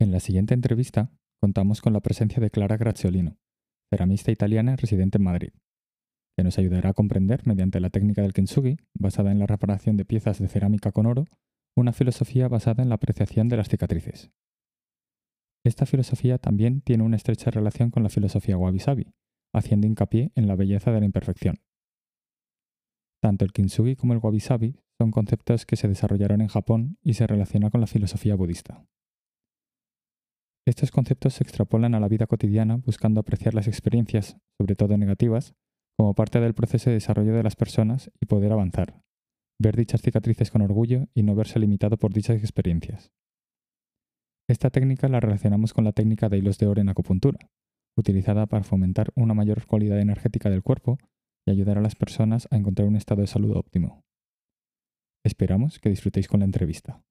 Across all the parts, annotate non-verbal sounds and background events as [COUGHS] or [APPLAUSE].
En la siguiente entrevista contamos con la presencia de Clara Graziolino, ceramista italiana residente en Madrid, que nos ayudará a comprender, mediante la técnica del kintsugi, basada en la reparación de piezas de cerámica con oro, una filosofía basada en la apreciación de las cicatrices. Esta filosofía también tiene una estrecha relación con la filosofía wabi-sabi, haciendo hincapié en la belleza de la imperfección. Tanto el kintsugi como el wabi-sabi son conceptos que se desarrollaron en Japón y se relacionan con la filosofía budista. Estos conceptos se extrapolan a la vida cotidiana buscando apreciar las experiencias, sobre todo negativas, como parte del proceso de desarrollo de las personas y poder avanzar, ver dichas cicatrices con orgullo y no verse limitado por dichas experiencias. Esta técnica la relacionamos con la técnica de hilos de oro en acupuntura, utilizada para fomentar una mayor cualidad energética del cuerpo y ayudar a las personas a encontrar un estado de salud óptimo. Esperamos que disfrutéis con la entrevista.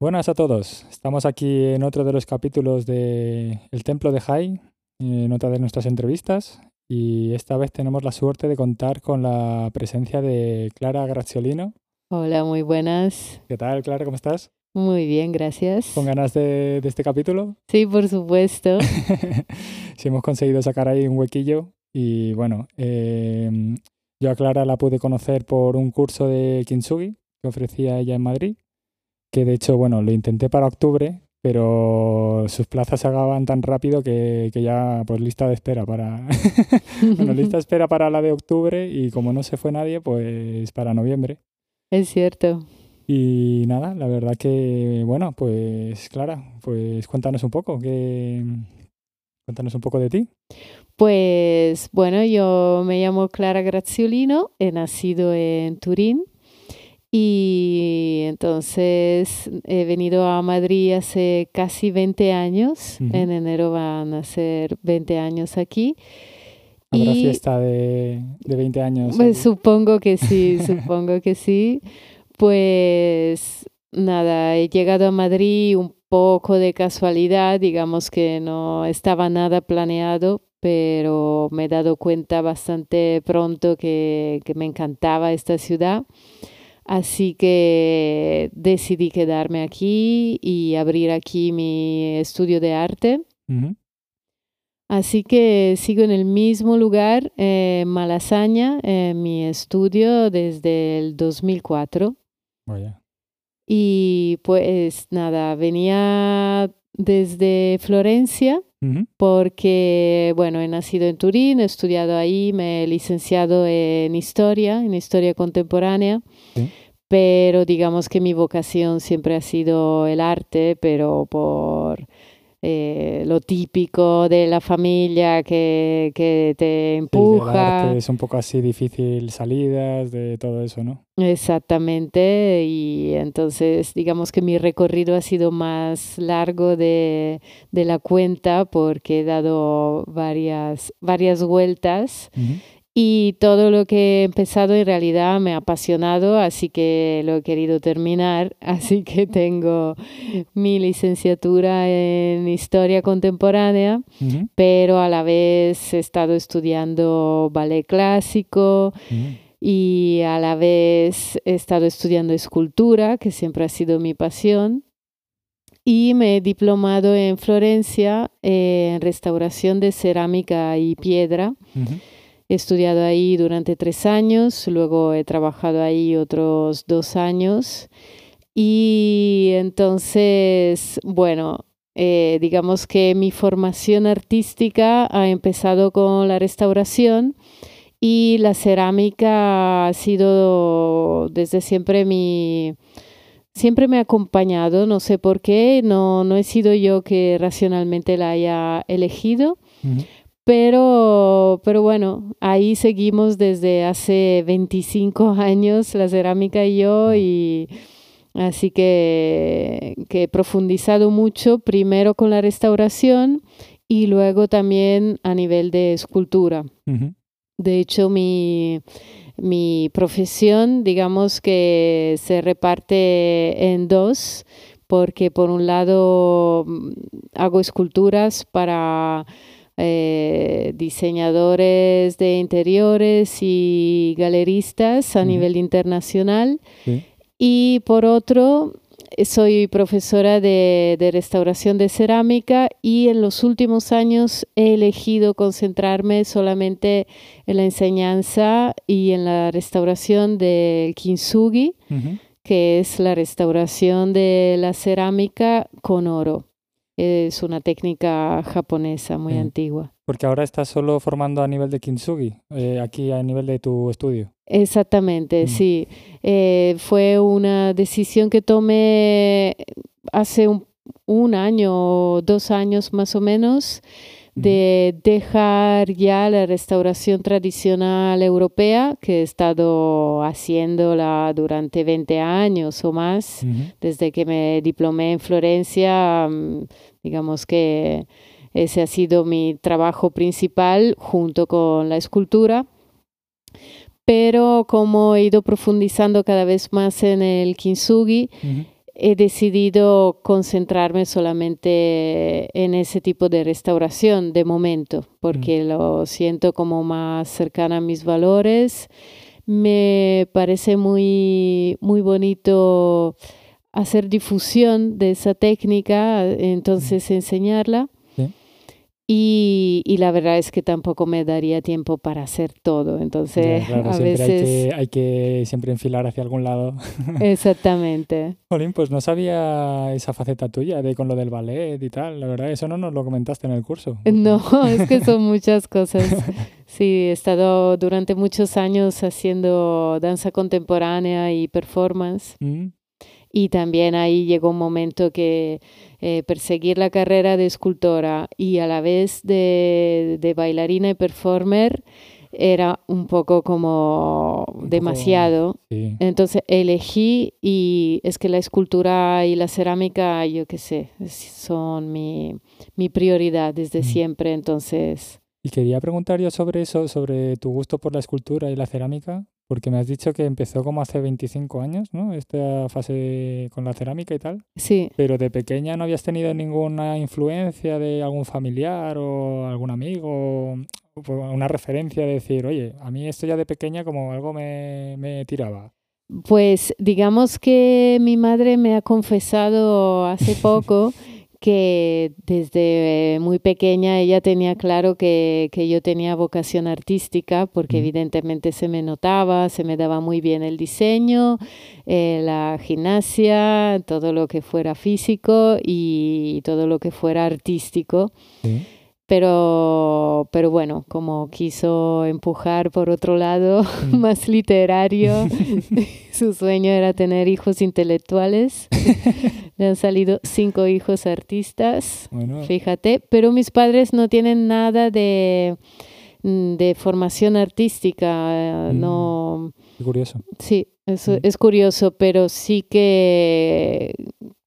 Buenas a todos. Estamos aquí en otro de los capítulos de El Templo de Jai, en otra de nuestras entrevistas. Y esta vez tenemos la suerte de contar con la presencia de Clara Graziolino. Hola, muy buenas. ¿Qué tal, Clara? ¿Cómo estás? Muy bien, gracias. ¿Con ganas de, este capítulo? Sí, por supuesto. [LAUGHS] sí, hemos conseguido sacar ahí un huequillo. Y bueno, em, yo a Clara la pude conocer por un curso de Kintsugi que ofrecía ella en Madrid que de hecho, bueno, lo intenté para octubre, pero sus plazas se acaban tan rápido que, ya, pues lista de espera para... [LAUGHS] bueno, lista de espera para la de octubre y como no se fue nadie, pues para noviembre. Es cierto. Y nada, la verdad que, bueno, pues Clara, pues cuéntanos un poco, que... Cuéntanos un poco de ti. Pues bueno, yo me llamo Clara Graziolino, he nacido en Turín, y entonces he venido a Madrid hace casi 20 años. En enero van a ser 20 años aquí. ¿Habrá fiesta de, de 20 años? Pues supongo que sí, [LAUGHS] supongo que sí. Pues nada, he llegado a Madrid un poco de casualidad, digamos que no estaba nada planeado, pero me he dado cuenta bastante pronto que, que me encantaba esta ciudad. Así que decidí quedarme aquí y abrir aquí mi estudio de arte. Así que sigo en el mismo lugar, en Malasaña, en mi estudio desde el 2004. Y pues nada, venía desde Florencia porque, bueno, he nacido en Turín, he estudiado ahí, me he licenciado en historia, en historia contemporánea, pero digamos que mi vocación siempre ha sido el arte, pero por eh, lo típico de la familia que, que te empuja. es un poco así difícil salidas, de todo eso, ¿no? Exactamente, y entonces digamos que mi recorrido ha sido más largo de, de la cuenta porque he dado varias, varias vueltas. Y todo lo que he empezado en realidad me ha apasionado, así que lo he querido terminar. [LAUGHS] Así que tengo mi licenciatura en historia contemporánea, pero a la vez he estado estudiando ballet clásico. Y a la vez he estado estudiando escultura, que siempre ha sido mi pasión. Y me he diplomado en Florencia en restauración de cerámica y piedra. He estudiado ahí durante tres años, luego he trabajado ahí otros dos años. Y entonces, bueno, eh, digamos que mi formación artística ha empezado con la restauración y la cerámica ha sido desde siempre mi... Siempre me ha acompañado, no sé por qué, no, no he sido yo que racionalmente la haya elegido, pero, pero bueno, ahí seguimos desde hace 25 años la cerámica y yo y así que, que he profundizado mucho primero con la restauración y luego también a nivel de escultura. De hecho, mi, mi profesión, digamos que se reparte en dos, porque por un lado mm, hago esculturas para eh, diseñadores de interiores y galeristas a nivel internacional. Y por otro, soy profesora de, restauración de cerámica y en los últimos años he elegido concentrarme solamente en la enseñanza y en la restauración del kintsugi, que es la restauración de la cerámica con oro. Es una técnica japonesa muy antigua. Porque ahora estás solo formando a nivel de kintsugi, eh, aquí a nivel de tu estudio. Exactamente, mm. sí. Eh, fue una decisión que tomé hace un, un año, dos años más o menos, de dejar ya la restauración tradicional europea, que he estado haciéndola durante 20 años o más, desde que me diplomé en Florencia, mm, digamos que ese ha sido mi trabajo principal junto con la escultura. Pero como he ido profundizando cada vez más en el kintsugi, he decidido concentrarme solamente en ese tipo de restauración de momento, porque mm. lo siento como más cercana a mis valores. Me parece muy, muy bonito hacer difusión de esa técnica, entonces enseñarla. Y, la verdad es que tampoco me daría tiempo para hacer todo. Entonces, a veces. Hay que, siempre enfilar hacia algún lado. [LAUGHS] Exactamente. Jolín, pues no sabía esa faceta tuya de con lo del ballet y tal. La verdad, eso no nos lo comentaste en el curso. No, [LAUGHS] [LAUGHS] es que son muchas cosas. Sí, he estado durante muchos años haciendo danza contemporánea y performance. Mm. Y también ahí llegó un momento que eh, perseguir la carrera de escultora y a la vez de, de bailarina y performer era un poco como demasiado. Entonces elegí y es que la escultura y la cerámica, yo qué sé, son mi, mi prioridad desde siempre. Entonces... Y quería preguntar yo sobre eso, sobre tu gusto por la escultura y la cerámica. Porque me has dicho que empezó como hace 25 años, ¿no? Esta fase con la cerámica y tal. Sí. Pero de pequeña no habías tenido ninguna influencia de algún familiar o algún amigo, o una referencia de decir, oye, a mí esto ya de pequeña como algo me, me tiraba. Pues digamos que mi madre me ha confesado hace [LAUGHS] poco que desde muy pequeña ella tenía claro que, que yo tenía vocación artística porque evidentemente se me notaba, se me daba muy bien el diseño, eh, la gimnasia, todo lo que fuera físico y todo lo que fuera artístico. Pero, pero bueno, como quiso empujar por otro lado, mm. [LAUGHS] más literario, [LAUGHS] su sueño era tener hijos intelectuales. [LAUGHS] Le han salido cinco hijos artistas, fíjate, pero mis padres no tienen nada de, mm, de formación artística, mm. no... curioso. Sí, eso es curioso, pero sí que,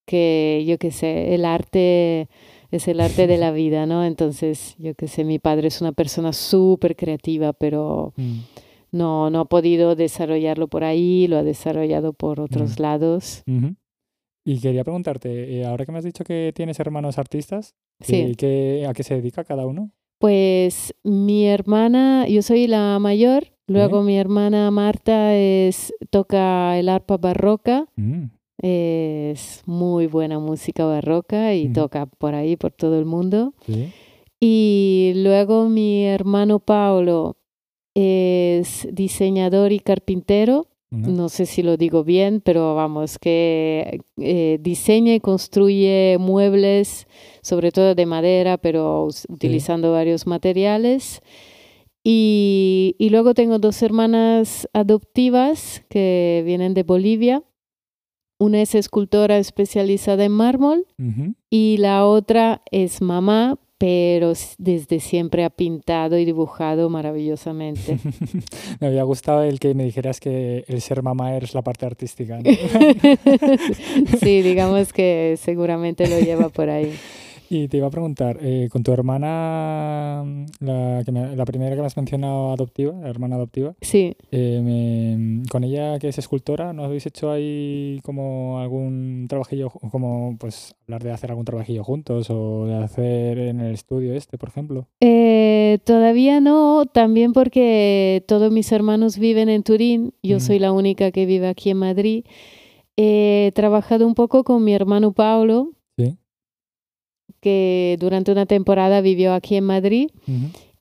que yo qué sé, el arte es el arte de la [LAUGHS] vida, ¿no? Entonces, yo qué sé, mi padre es una persona súper creativa, pero mm. no, no ha podido desarrollarlo por ahí, lo ha desarrollado por otros mm. lados. Y quería preguntarte, eh, ahora que me has dicho que tienes hermanos artistas, sí. ¿qué, ¿a qué se dedica cada uno? Pues mi hermana, yo soy la mayor, luego mi hermana Marta es, toca el arpa barroca. Mm. Es muy buena música barroca y toca por ahí, por todo el mundo. Y luego mi hermano Paolo es diseñador y carpintero. No sé si lo digo bien, pero vamos, que eh, diseña y construye muebles, sobre todo de madera, pero utilizando varios materiales. Y, y, luego tengo dos hermanas adoptivas que vienen de Bolivia una es escultora especializada en mármol y la otra es mamá, pero desde siempre ha pintado y dibujado maravillosamente. [LAUGHS] me había gustado el que me dijeras que el ser mamá es la parte artística. [LAUGHS] sí, digamos que seguramente lo lleva por ahí. [LAUGHS] Y te iba a preguntar, eh, con tu hermana, la, que me- la primera que me has mencionado adoptiva, la hermana adoptiva, Sí. eh, me- con ella que es escultora, ¿no habéis hecho ahí como algún trabajillo, como pues hablar de hacer algún trabajillo juntos o de hacer en el estudio este, por ejemplo? Eh, todavía no, también porque todos mis hermanos viven en Turín, yo Ujú. soy la única que vive aquí en Madrid. He trabajado un poco con mi hermano Paulo. Que durante una temporada vivió aquí en Madrid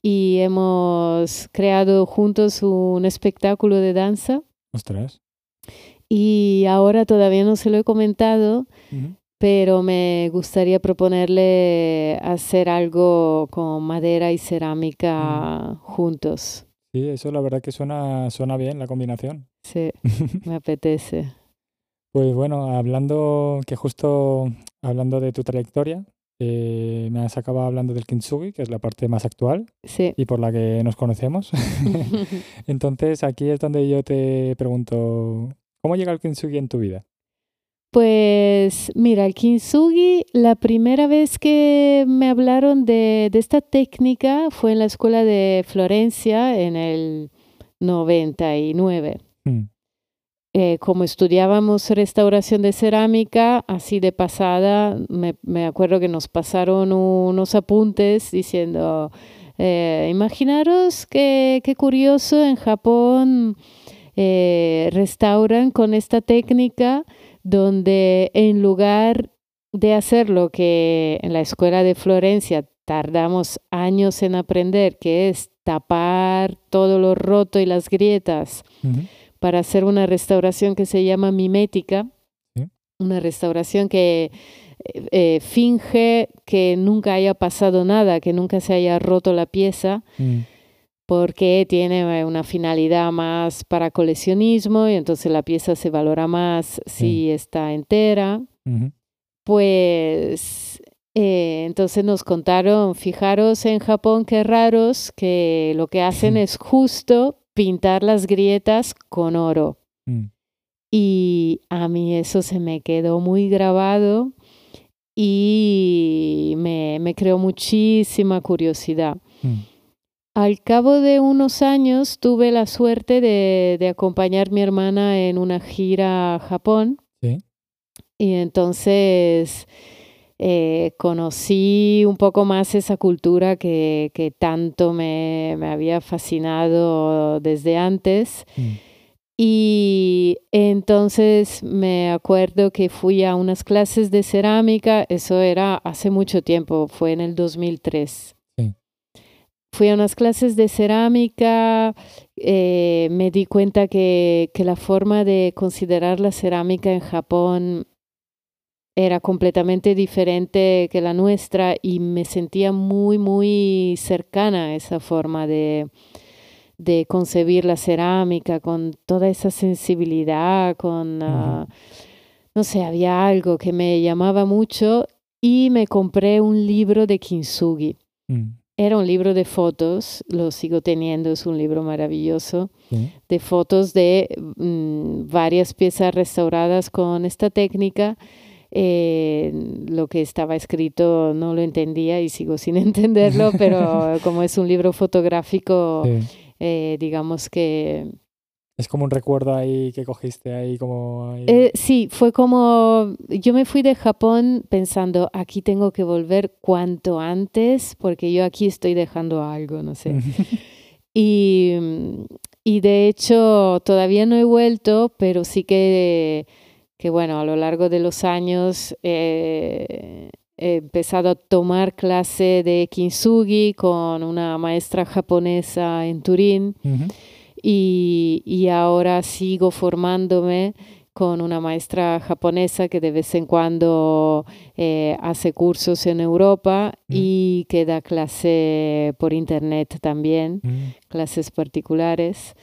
y hemos creado juntos un espectáculo de danza Ostras. y ahora todavía no se lo he comentado, pero me gustaría proponerle hacer algo con madera y cerámica juntos. Sí, eso la verdad que suena, suena bien la combinación. Sí, [LAUGHS] me apetece. Pues bueno, hablando que justo hablando de tu trayectoria, eh, me has acabado hablando del kintsugi, que es la parte más actual Sí. y por la que nos conocemos. [LAUGHS] [LAUGHS] Entonces aquí es donde yo te pregunto, ¿cómo llega el kintsugi en tu vida? Pues mira, el kintsugi, la primera vez que me hablaron de, de esta técnica fue en la escuela de Florencia en el 99. Mm, Eh, como estudiábamos restauración de cerámica, así de pasada, me, me acuerdo que nos pasaron unos apuntes diciendo, eh, imaginaros que, qué curioso, en Japón eh, restauran con esta técnica donde en lugar de hacer lo que en la escuela de Florencia tardamos años en aprender, que es tapar todo lo roto y las grietas, para hacer una restauración que se llama mimética, Sí. una restauración que eh, eh, finge que nunca haya pasado nada, que nunca se haya roto la pieza, mm, porque tiene eh, una finalidad más para coleccionismo y entonces la pieza se valora más si está entera. Pues eh, entonces nos contaron, fijaros en Japón qué raros, que lo que hacen [LAUGHS] es justo pintar las grietas con oro. mm, Y a mí eso se me quedó muy grabado y me, me creó muchísima curiosidad. mm, Al cabo de unos años tuve la suerte de, de acompañar a mi hermana en una gira a Japón Sí. y entonces eh, conocí un poco más esa cultura que, que tanto me, me había fascinado desde antes. mm, Y entonces me acuerdo que fui a unas clases de cerámica, eso era hace mucho tiempo, fue en el 2003. Sí. Fui a unas clases de cerámica, eh, me di cuenta que, que la forma de considerar la cerámica en Japón era completamente diferente que la nuestra y me sentía muy, muy cercana a esa forma de, de concebir la cerámica con toda esa sensibilidad, con, ah, no sé, había algo que me llamaba mucho y me compré un libro de Kintsugi. mm, Era un libro de fotos, lo sigo teniendo, es un libro maravilloso, de fotos de mm, varias piezas restauradas con esta técnica. Eh, lo que estaba escrito no lo entendía y sigo [LAUGHS] sin entenderlo, pero [LAUGHS] como es un libro fotográfico, sí. eh, digamos que Es como un recuerdo ahí que cogiste ahí como... ahí- eh, sí, fue como yo me fui de Japón pensando aquí tengo que volver cuanto antes porque yo aquí estoy dejando algo, no sé. [LAUGHS] Y, y de hecho todavía no he vuelto, pero sí que, que bueno, a lo largo de los años eh, he empezado a tomar clase de kintsugi con una maestra japonesa en Turín y, y ahora sigo formándome con una maestra japonesa que de vez en cuando eh, hace cursos en Europa Mm. y que da clase por internet también, mm, clases particulares.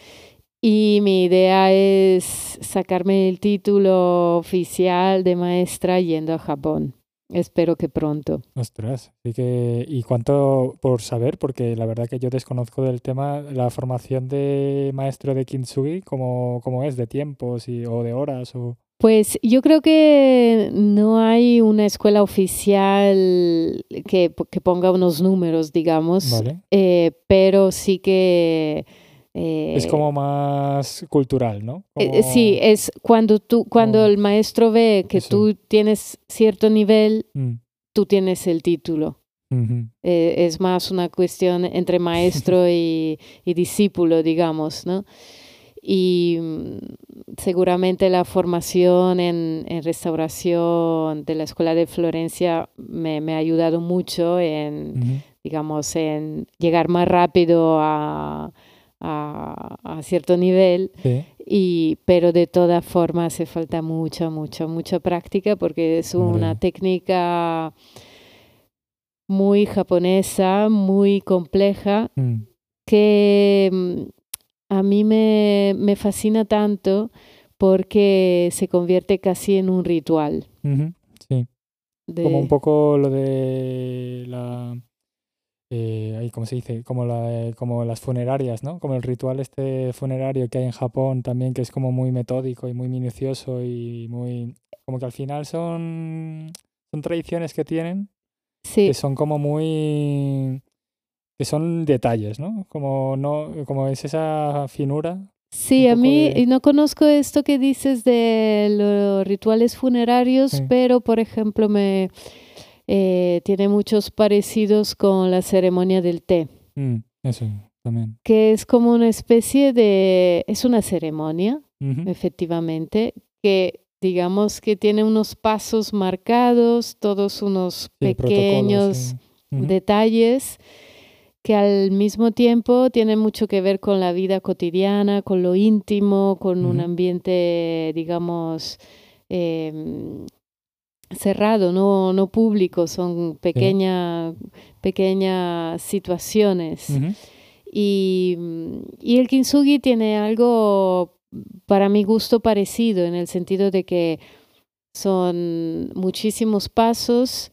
Y mi idea es sacarme el título oficial de maestra yendo a Japón. Espero que pronto. Ostras, así que, ¿y cuánto por saber? Porque la verdad que yo desconozco del tema, la formación de maestro de Kintsugi, ¿cómo, cómo es? ¿De tiempos y, o de horas? O... Pues yo creo que no hay una escuela oficial que, que ponga unos números, digamos, Vale. eh, pero sí que... eh, Es como más cultural, ¿no? eh, sí, es cuando tú, cuando como- el maestro ve que Eso. tú tienes cierto nivel, Mm, tú tienes el título. ujú. Eh, es más una cuestión entre maestro [LAUGHS] y, y discípulo, digamos, ¿no? Y mm, seguramente la formación en, en restauración de la Escuela de Florencia me, me ha ayudado mucho en, digamos, en llegar más rápido a, a- a cierto nivel. Sí. Y, pero de todas formas hace falta mucha, mucha, mucha práctica porque es una Hombre. técnica muy japonesa, muy compleja, Mm, que mm, a mí me, me fascina tanto porque se convierte casi en un ritual. Sí. de- Como un poco lo de la... eh, ahí, ¿cómo se dice? Como, la, como las funerarias, ¿no? Como el ritual este funerario que hay en Japón también, que es como muy metódico y muy minucioso y muy... Como que al final son, son tradiciones que tienen sí, que son como muy... que son detalles, ¿no? Como, no, como es esa finura. Sí, a mí de- no conozco esto que dices de los rituales funerarios, Sí. pero por ejemplo me eh, tiene muchos parecidos con la ceremonia del té, Mm, eso también. que es como una especie de, es una ceremonia, efectivamente, que digamos que tiene unos pasos marcados, todos unos Sí, pequeños sí. Detalles que al mismo tiempo tienen mucho que ver con la vida cotidiana, con lo íntimo, con un ambiente, digamos, em, cerrado, no, no público, son pequeña, pequeñas situaciones. Y, y el kintsugi tiene algo, para mi gusto, parecido, en el sentido de que son muchísimos pasos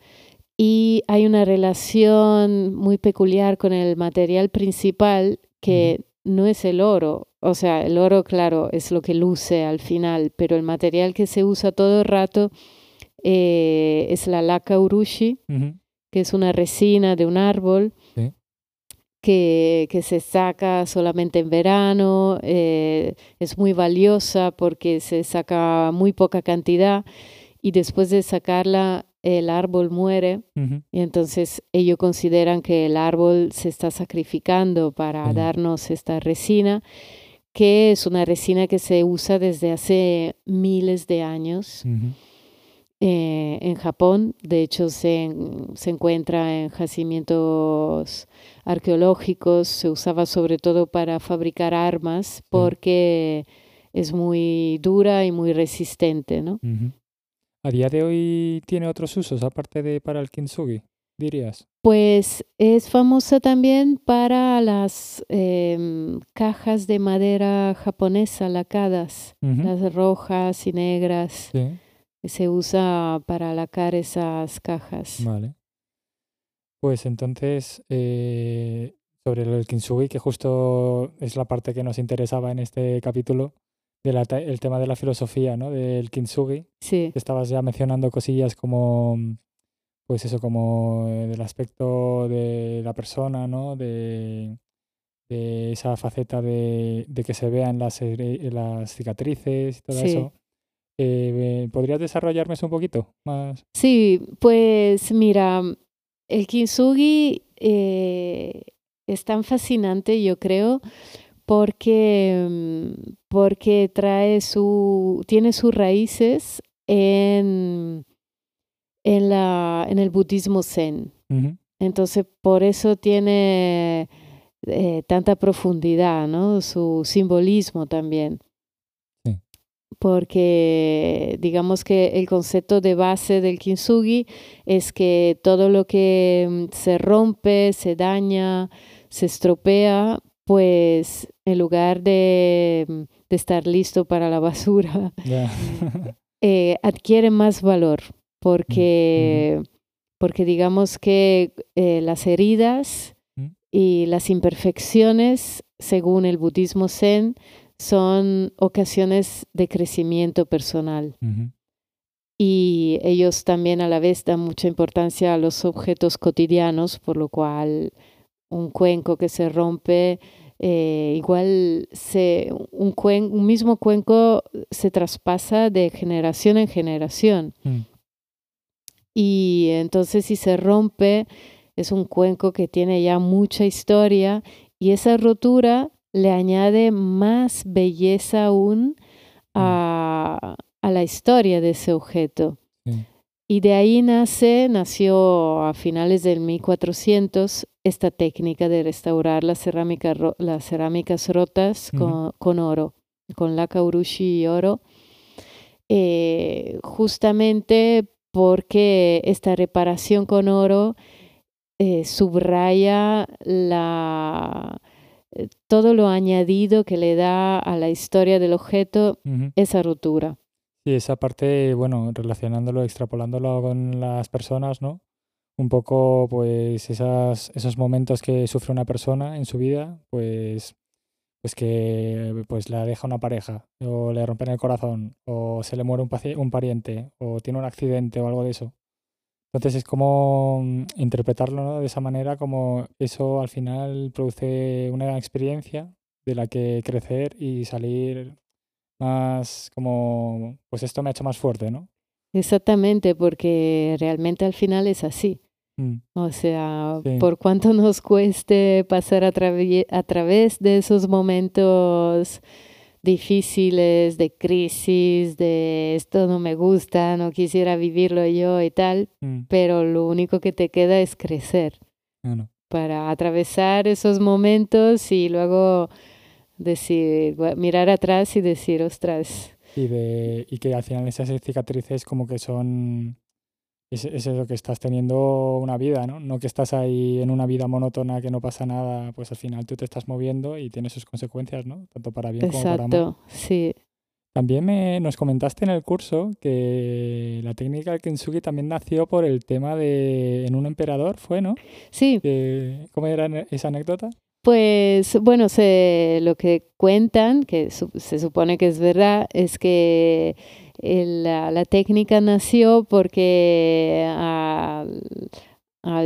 y hay una relación muy peculiar con el material principal que no es el oro. O sea, el oro, claro, es lo que luce al final, pero el material que se usa todo el rato eh, es la laca urushi, que es una resina de un árbol Sí. que, que se saca solamente en verano, eh, es muy valiosa porque se saca muy poca cantidad y después de sacarla el árbol muere. Y entonces ellos consideran que el árbol se está sacrificando para darnos esta resina, que es una resina que se usa desde hace miles de años. Eh, en Japón. De hecho, se, se encuentra en yacimientos arqueológicos. Se usaba sobre todo para fabricar armas porque es muy dura y muy resistente, ¿no? Ujú. A día de hoy tiene otros usos aparte de para el kintsugi, dirías. Pues es famosa también para las em, cajas de madera japonesa lacadas, las rojas y negras. Sí, Se usa para lacar esas cajas. vale. Pues entonces, eh, sobre el kintsugi, que justo es la parte que nos interesaba en este capítulo, del el tema de la filosofía, ¿no? Del kintsugi. Sí, Estabas ya mencionando cosillas como, pues eso, como eh, del aspecto de la persona, ¿no? De, de esa faceta de, de que se vean las, heri- las cicatrices y todo Sí. eso. Eh, ¿Podrías desarrollarme eso un poquito más? Sí, pues mira, el kintsugi eh, es tan fascinante, yo creo, porque, mm, porque trae su, tiene sus raíces en, en, la, en el budismo zen. Entonces, por eso tiene eh, tanta profundidad, ¿no? Su simbolismo también. Porque digamos que el concepto de base del kintsugi es que todo lo que mm, se rompe, se daña, se estropea, pues en lugar de, mm, de estar listo para la [LAUGHS] basura, [LAUGHS] eh, adquiere más valor porque, porque digamos que eh, las heridas y las imperfecciones, según el budismo zen, son ocasiones de crecimiento personal. Y ellos también a la vez dan mucha importancia a los objetos cotidianos, por lo cual un cuenco que se rompe, eh, igual se, un, un, mismo cuenco se traspasa de generación en generación. Mm. Y entonces si se rompe, es un cuenco que tiene ya mucha historia y esa rotura le añade más belleza aún mm. a, a la historia de ese objeto. Y de ahí nace, nació a finales del 1400 esta técnica de restaurar las, las cerámicas rotas con, oro, con la kaurushi y oro, eh, justamente porque esta reparación con oro eh, subraya la, todo lo añadido que le da a la historia del objeto esa rotura. Sí, esa parte, bueno, relacionándolo, extrapolándolo con las personas, ¿no? Un poco, pues, esas, esos momentos que sufre una persona en su vida, pues, pues que pues la deja una pareja, o le rompen el corazón, o se le muere un, un pariente, o tiene un accidente o algo de eso. Entonces es como mm, interpretarlo ¿no? de esa manera, como eso al final produce una experiencia de la que crecer y salir más como, pues esto me ha hecho más fuerte, ¿no? Exactamente, porque realmente al final es así. Mm. O sea, por cuánto nos cueste pasar a, a través de esos momentos difíciles, de crisis, de esto no me gusta, no quisiera vivirlo yo y tal, mm. pero lo único que te queda es crecer para atravesar esos momentos y luego decir, mirar atrás y decir, ostras. Y, de, y que al final esas cicatrices como que son, es, es eso que estás teniendo una vida, ¿no? No que estás ahí en una vida monótona que no pasa nada, pues al final tú te estás moviendo y tienes sus consecuencias, ¿no? Tanto para bien como para mal. Exacto, sí. También me, nos comentaste en el curso que la técnica del kintsugi también nació por el tema de en un emperador, ¿fue, no? Sí. ¿Cómo era esa anécdota? Pues bueno, se, lo que cuentan, que se supone que es verdad, es que la, técnica nació porque al,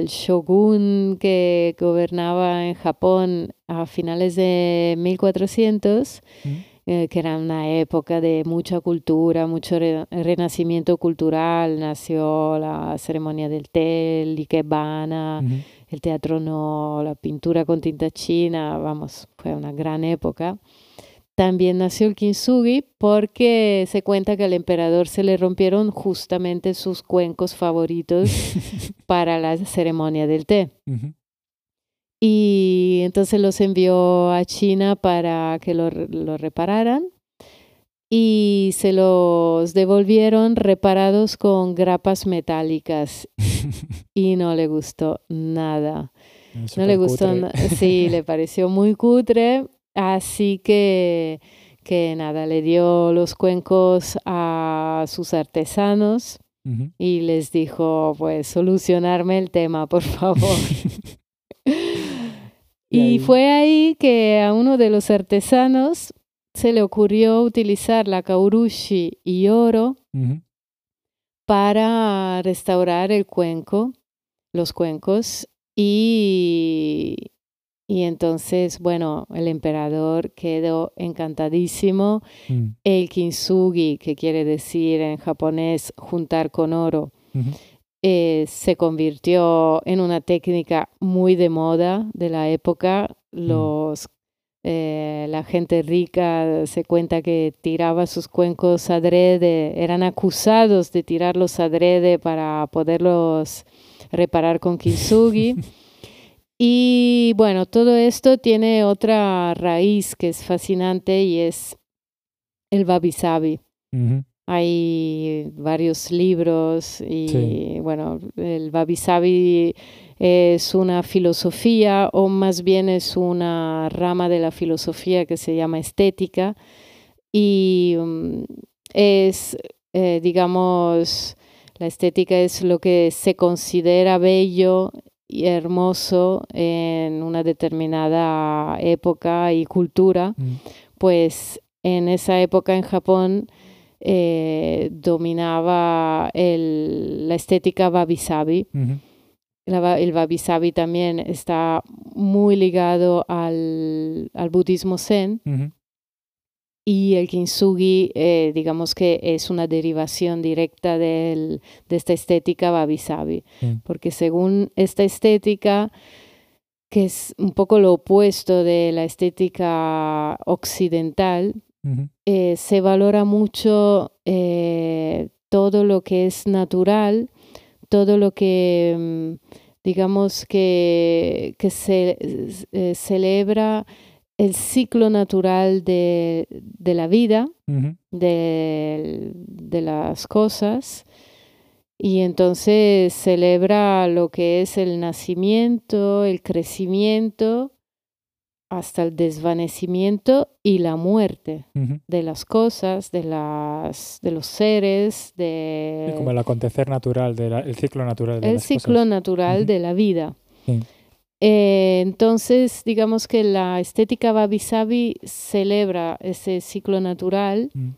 shogun que gobernaba en Japón a finales de 1400, eh, que era una época de mucha cultura, mucho renacimiento cultural, nació la ceremonia del té, el ikebana el teatro no, la pintura con tinta china, vamos, fue una gran época. También nació el kintsugi porque se cuenta que al emperador se le rompieron justamente sus cuencos favoritos [LAUGHS] para la ceremonia del té. Y entonces los envió a China para que lo, lo repararan y se los devolvieron reparados con grapas metálicas y no le gustó nada. No le gustó, sí, le pareció muy cutre, así que, que nada, le dio los cuencos a sus artesanos y les dijo, pues, solucionarme el tema, por favor. [LAUGHS] [LAUGHS] y fue ahí que a uno de los artesanos se le ocurrió utilizar la kaurushi y oro para restaurar el cuenco, los cuencos, y, y entonces, bueno, el emperador quedó encantadísimo. Mm. El kintsugi, que quiere decir en japonés juntar con oro, eh, se convirtió en una técnica muy de moda de la época. Mm. Los eh, la gente rica se cuenta que tiraba sus cuencos adrede, eran acusados de tirarlos adrede para poderlos reparar con kintsugi. [LAUGHS] y bueno, todo esto tiene otra raíz que es fascinante y es el babi sabi. Hay varios libros y bueno, el babi sabi es una filosofía o más bien es una rama de la filosofía que se llama estética y mm, es, eh, digamos, la estética es lo que se considera bello y hermoso en una determinada época y cultura, mm. pues en esa época en Japón eh, dominaba el, la estética wabi-sabi. el wabi-sabi también está muy ligado al, al budismo zen. Y el kintsugi, eh, digamos que es una derivación directa del, de esta estética wabi-sabi. Porque según esta estética, que es un poco lo opuesto de la estética occidental, eh, se valora mucho eh, todo lo que es natural, todo lo que, mm, digamos, que, que se celebra el ciclo natural de, de la vida, de, de, las cosas, y entonces celebra lo que es el nacimiento, el crecimiento hasta el desvanecimiento y la muerte de las cosas, de, las, de los seres, de... como el acontecer natural, el ciclo natural de El ciclo natural de la vida. Eh, entonces, digamos que la estética Babi celebra ese ciclo natural mm.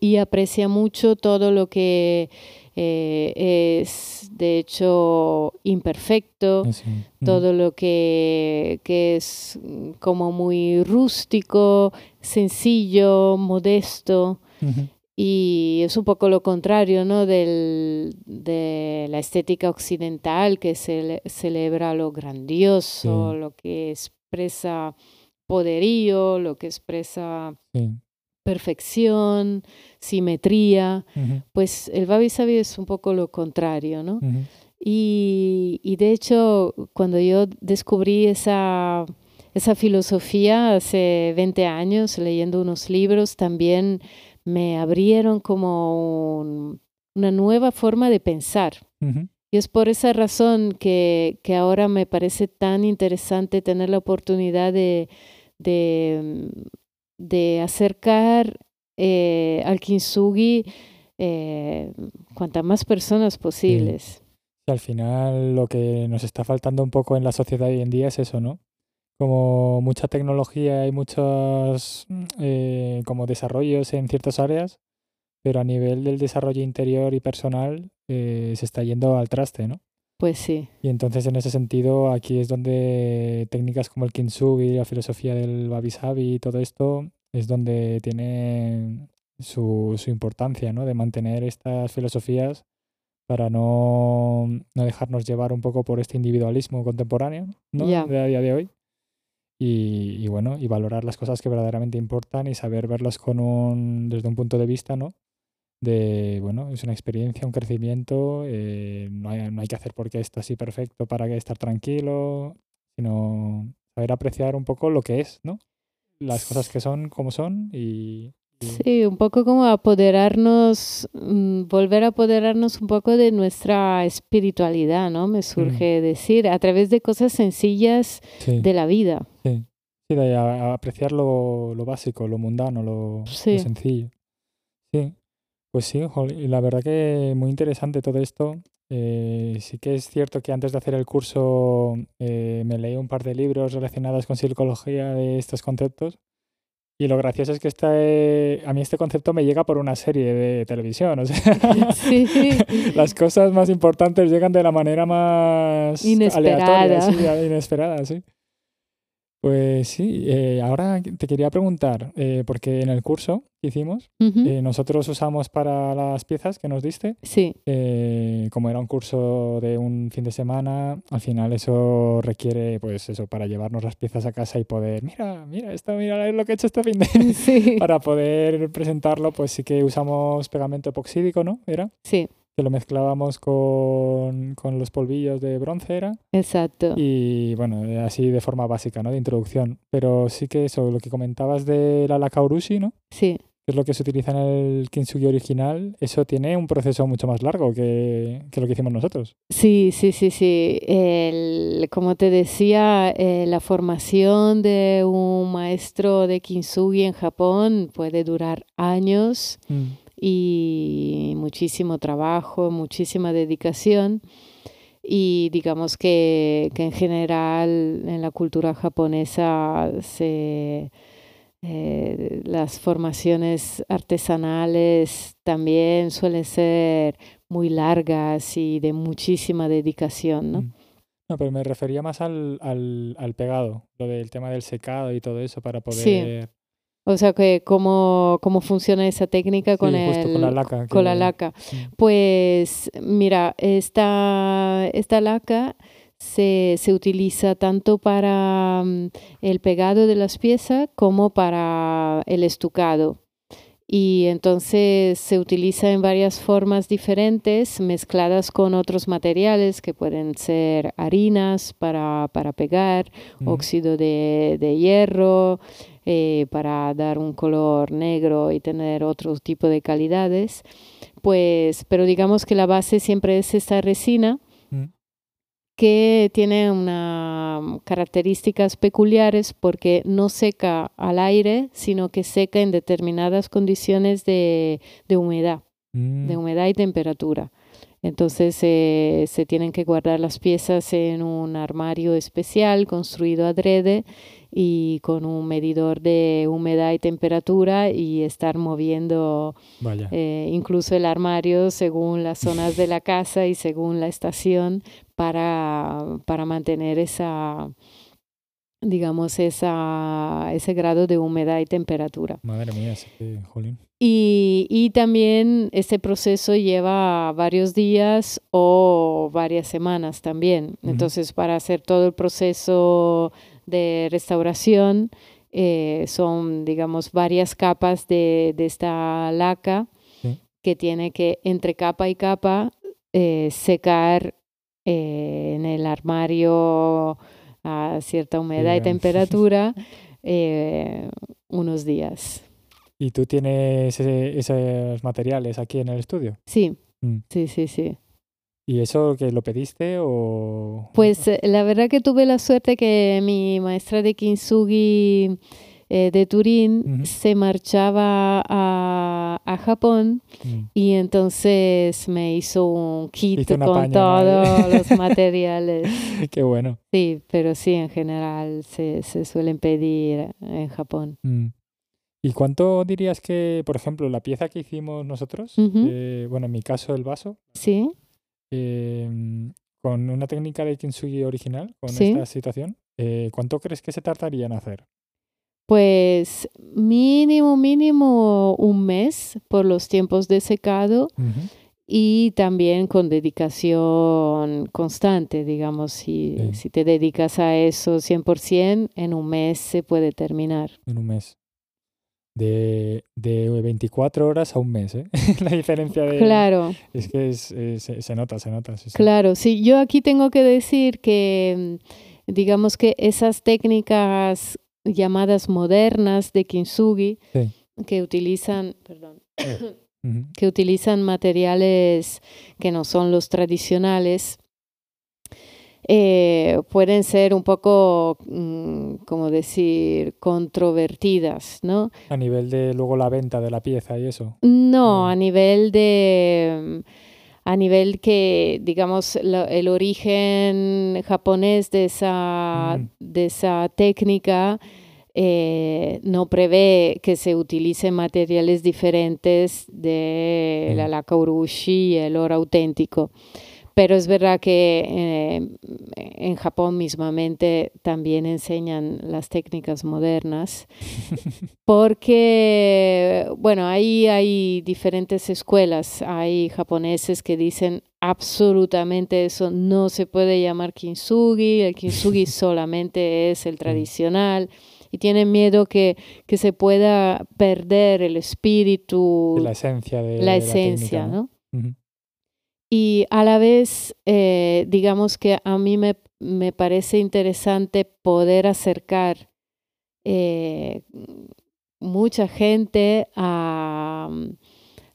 y aprecia mucho todo lo que eh, es de hecho imperfecto, todo lo que, que, es como muy rústico, sencillo, modesto. Y es un poco lo contrario ¿no? Del, de la estética occidental que celebra lo grandioso, lo que expresa poderío, lo que expresa perfección, simetría, pues el Babi Sabi es un poco lo contrario, ¿no? y, y, de hecho, cuando yo descubrí esa, esa filosofía hace 20 años, leyendo unos libros, también me abrieron como una nueva forma de pensar. Y es por esa razón que, que, ahora me parece tan interesante tener la oportunidad de, de de acercar eh, al kintsugi eh, cuantas más personas posibles. al final lo que nos está faltando un poco en la sociedad hoy en día es eso, ¿no? Como mucha tecnología y muchos eh, como desarrollos en ciertas áreas, pero a nivel del desarrollo interior y personal se está yendo al traste, ¿no? Pues sí. Y entonces en ese sentido aquí es donde técnicas como el kintsugi, la filosofía del wabi-sabi y todo esto es donde tiene su, su importancia, ¿no? De mantener estas filosofías para no, no, dejarnos llevar un poco por este individualismo contemporáneo, ¿no? De a día de hoy. Y, y, bueno, y valorar las cosas que verdaderamente importan y saber verlas con un, desde un punto de vista, ¿no? de, bueno, es una experiencia, un crecimiento, eh, no, hay, no, hay, que hacer porque esto así perfecto para estar tranquilo, sino saber apreciar un poco lo que es, ¿no? Las cosas que son como son y... Sí, un poco como apoderarnos, mm, volver a apoderarnos un poco de nuestra espiritualidad, ¿no? Me surge decir, a través de cosas sencillas de la vida. Sí, sí de apreciar lo, lo, básico, lo mundano, lo, lo sencillo. Sí. Pues sí, y la verdad que muy interesante todo esto. Eh, sí que es cierto que antes de hacer el curso eh, me leí un par de libros relacionados con psicología de estos conceptos. Y lo gracioso es que este, a mí este concepto me llega por una serie de televisión. O sea, sí. [LAUGHS] las cosas más importantes llegan de la manera más inesperada. aleatoria, inesperada, sí. Pues sí, eh, ahora te quería preguntar, eh, porque en el curso que hicimos, eh, nosotros usamos para las piezas que nos diste, sí. como era un curso de un fin de semana, al final eso requiere, pues eso, para llevarnos las piezas a casa y poder, mira, mira, esto, mira lo que he hecho este fin de... [LAUGHS] Sí. [LAUGHS] para poder presentarlo, pues sí que usamos pegamento epoxídico, ¿no? ¿Era? Sí que lo mezclábamos con, con, los polvillos de bronce, ¿era? Exacto. Y bueno, así de forma básica, ¿no? De introducción. Pero sí que eso, lo que comentabas de la laca urushi, ¿no? Sí. Que es lo que se utiliza en el kintsugi original, eso tiene un proceso mucho más largo que, que lo que hicimos nosotros. Sí, sí, sí, sí. El, como te decía, eh, la formación de un maestro de kintsugi en Japón puede durar años. Mm y muchísimo trabajo, muchísima dedicación. Y digamos que, que en general en la cultura japonesa se, eh, las formaciones artesanales también suelen ser muy largas y de muchísima dedicación, ¿no? Mm. No, pero me refería más al, al, al pegado, lo del tema del secado y todo eso para Sí. O sea, que cómo, cómo funciona esa técnica con, Sí, justo con la el, laca. con la laca. Pues mira, esta, esta laca se, se utiliza tanto para mm, el pegado de las piezas como para el estucado. Y entonces se utiliza en varias formas diferentes, mezcladas con otros materiales que pueden ser harinas para, para pegar, óxido de, de hierro eh, para dar un color negro y tener otro tipo de calidades. Pues, pero digamos que la base siempre es esta resina Mm. que tiene unas características peculiares porque no seca al aire, sino que seca en determinadas condiciones de, de humedad Mm. de humedad y temperatura. Entonces eh, se tienen que guardar las piezas en un armario especial construido adrede y con un medidor de humedad y temperatura y estar moviendo eh, incluso el armario según las zonas de la casa y según la estación para, para mantener esa digamos esa, ese grado de humedad y temperatura. Madre mía, sí jolín. Y, y también este proceso lleva varios días o varias semanas también. Entonces, para hacer todo el proceso de restauración, eh, son, digamos, varias capas de, de esta laca Sí. que tiene que, entre capa y capa, eh, secar eh, en el armario a cierta humedad y temperatura [LAUGHS] eh, unos días. ¿Y tú tienes ese- esos materiales aquí en el estudio? Sí, Mm. sí, sí, sí. ¿Y eso que lo pediste o...? Pues eh, la verdad que tuve la suerte que mi maestra de kintsugi eh, de Turín se marchaba a, a Japón Mm. y entonces me hizo un kit con todos los [LAUGHS] [LAUGHS] materiales. [LAUGHS] Qué bueno. Sí, pero sí, en general se, se suelen pedir en Japón. Mm. ¿Y cuánto dirías que, por ejemplo, la pieza que hicimos nosotros, eh, bueno, en mi caso el vaso, Sí, eh, con una técnica de kintsugi original, con Sí. esta situación, eh, ¿cuánto crees que se tardaría en hacer? Pues mínimo, mínimo un mes por los tiempos de secado. Y también con dedicación constante, digamos, si, Sí. si te dedicas a eso 100%, en un mes se puede terminar. En un mes. De, de 24 horas a un mes, ¿eh? [LAUGHS] La diferencia de... Claro, Es que es- se, se nota, se nota. sí, claro. Sí, yo aquí tengo que decir que, mm, digamos que esas técnicas llamadas modernas de kintsugi, Sí. que utilizan, perdón, [COUGHS] Ujú. que utilizan materiales que no son los tradicionales, eh, pueden ser un poco, mm, como decir, controvertidas, ¿no? A nivel de luego la venta de la pieza y eso. No, a nivel de, a nivel que, digamos, el origen japonés de esa, Mm. de esa técnica eh, no prevé que se utilicen materiales diferentes de la Mm. laca urushi y el oro auténtico. Pero es verdad que eh, en Japón mismamente también enseñan las técnicas modernas [LAUGHS] porque, bueno, ahí hay diferentes escuelas. Hay japoneses que dicen absolutamente eso no se puede llamar kintsugi, el kintsugi [LAUGHS] solamente es el tradicional. Y tienen miedo que, que se pueda perder el espíritu, la esencia de la la esencia, técnica, ¿no? Ujú. Y a la vez, eh, digamos que a mí me, me parece interesante poder acercar eh, mucha gente a,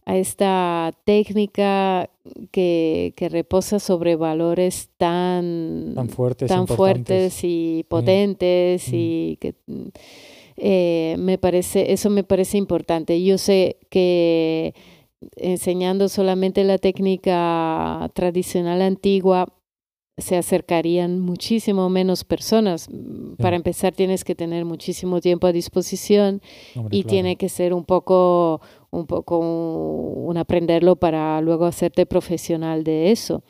a esta técnica que, que reposa sobre valores tan, Tan fuertes, tan fuertes y potentes Mm. y que eh, me parece eso me parece importante. Yo sé que enseñando solamente la técnica tradicional antigua se acercarían muchísimo menos personas. Para empezar, tienes que tener muchísimo tiempo a disposición y tiene que ser un poco, un poco un, aprenderlo para luego hacerte profesional de eso.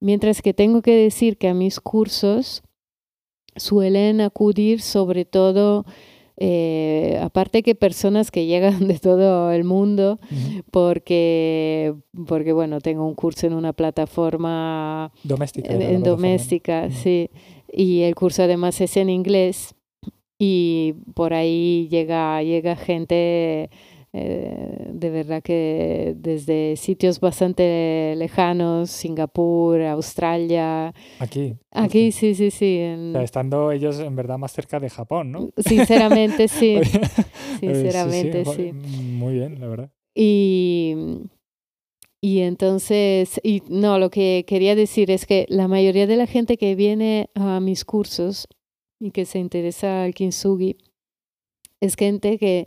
Mientras que tengo que decir que a mis cursos suelen acudir sobre todo eh, aparte que personas que llegan [LAUGHS] de todo el mundo, porque, porque, bueno, tengo un curso en una plataforma doméstica. En, doméstica, sí. Y el curso además es en inglés y por ahí llega, llega gente eh, de verdad que desde sitios bastante lejanos, Singapur, Australia. Aquí. Aquí, sí, sí, sí. estando ellos en verdad más cerca de Japón, ¿no? Sinceramente, sí. [LAUGHS] [LAUGHS] Sinceramente, sí, Muy bien, la verdad. Y, y entonces, y no, lo que quería decir es que la mayoría de la gente que viene a mis cursos y que se interesa al kintsugi es gente que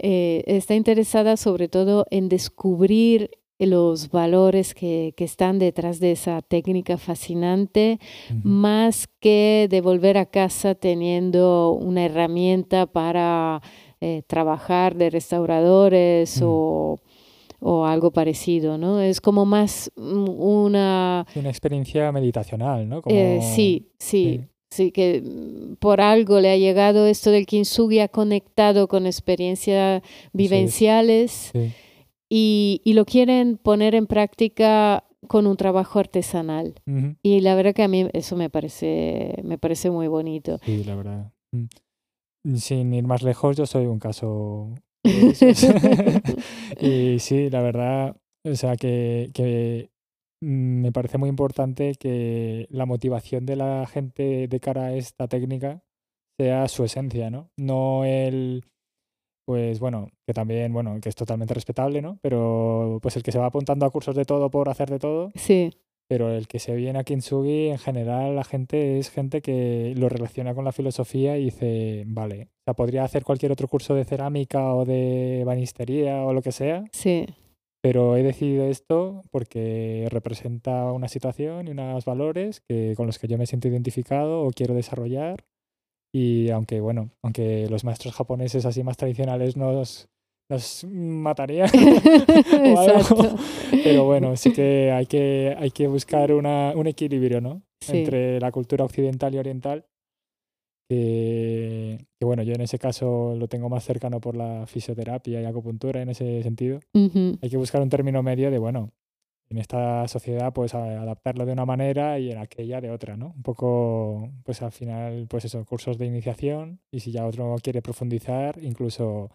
eh, está interesada sobre todo en descubrir los valores que, que, están detrás de esa técnica fascinante, más que de volver a casa teniendo una herramienta para eh, trabajar de restauradores o, o, algo parecido, ¿no? Es como más una... Una experiencia meditacional, ¿no? Eh, sí, sí, Sí, que mm, por algo le ha llegado esto del kintsugi, ha conectado con experiencias vivenciales Y, y, lo quieren poner en práctica con un trabajo artesanal. Y la verdad que a mí eso me parece, me parece muy bonito. Sí, la verdad. Mm. Sin ir más lejos, yo soy un caso. [LAUGHS] [LAUGHS] y sí, la verdad, o sea, que, que Mm, me parece muy importante que la motivación de la gente de cara a esta técnica sea su esencia, ¿no? No el, pues bueno, que también, bueno, que es totalmente respetable, ¿no? Pero pues el que se va apuntando a cursos de todo por hacer de todo. Sí. Pero el que se viene a Kintsugi, en general, la gente es gente que lo relaciona con la filosofía y dice, vale, o sea, podría hacer cualquier otro curso de cerámica o de banistería o lo que sea. Sí pero he decidido esto porque representa una situación y unos valores que, con los que yo me siento identificado o quiero desarrollar. Y aunque, bueno, aunque los maestros japoneses así más tradicionales nos, nos matarían [LAUGHS] pero bueno, sí que hay que, hay que buscar una, un equilibrio ¿no? entre la cultura occidental y oriental que, bueno, yo en ese caso lo tengo más cercano por la fisioterapia y acupuntura en ese sentido. Hay que buscar un término medio de, bueno, en esta sociedad pues adaptarlo de una manera y en aquella de otra, ¿no? Un poco, pues al final, pues eso, cursos de iniciación y si ya otro quiere profundizar, incluso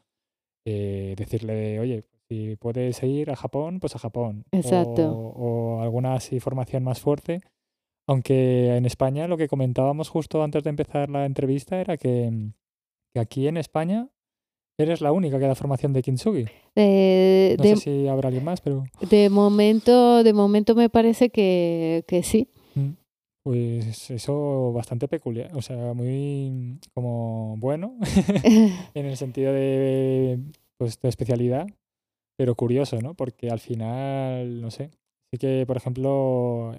eh, decirle, oye, si puedes ir a Japón, pues a Japón. Exacto. O, o alguna así formación más fuerte aunque en España lo que comentábamos justo antes de empezar la entrevista era que, aquí en España eres la única que da formación de kintsugi. Eh, no sé si habrá alguien más, pero... De momento, de momento me parece que, sí. Mm, pues eso bastante peculiar, o sea, muy como bueno [LAUGHS] en el sentido de, pues, de especialidad, pero curioso, ¿no? Porque al final, no sé, sí que, por ejemplo,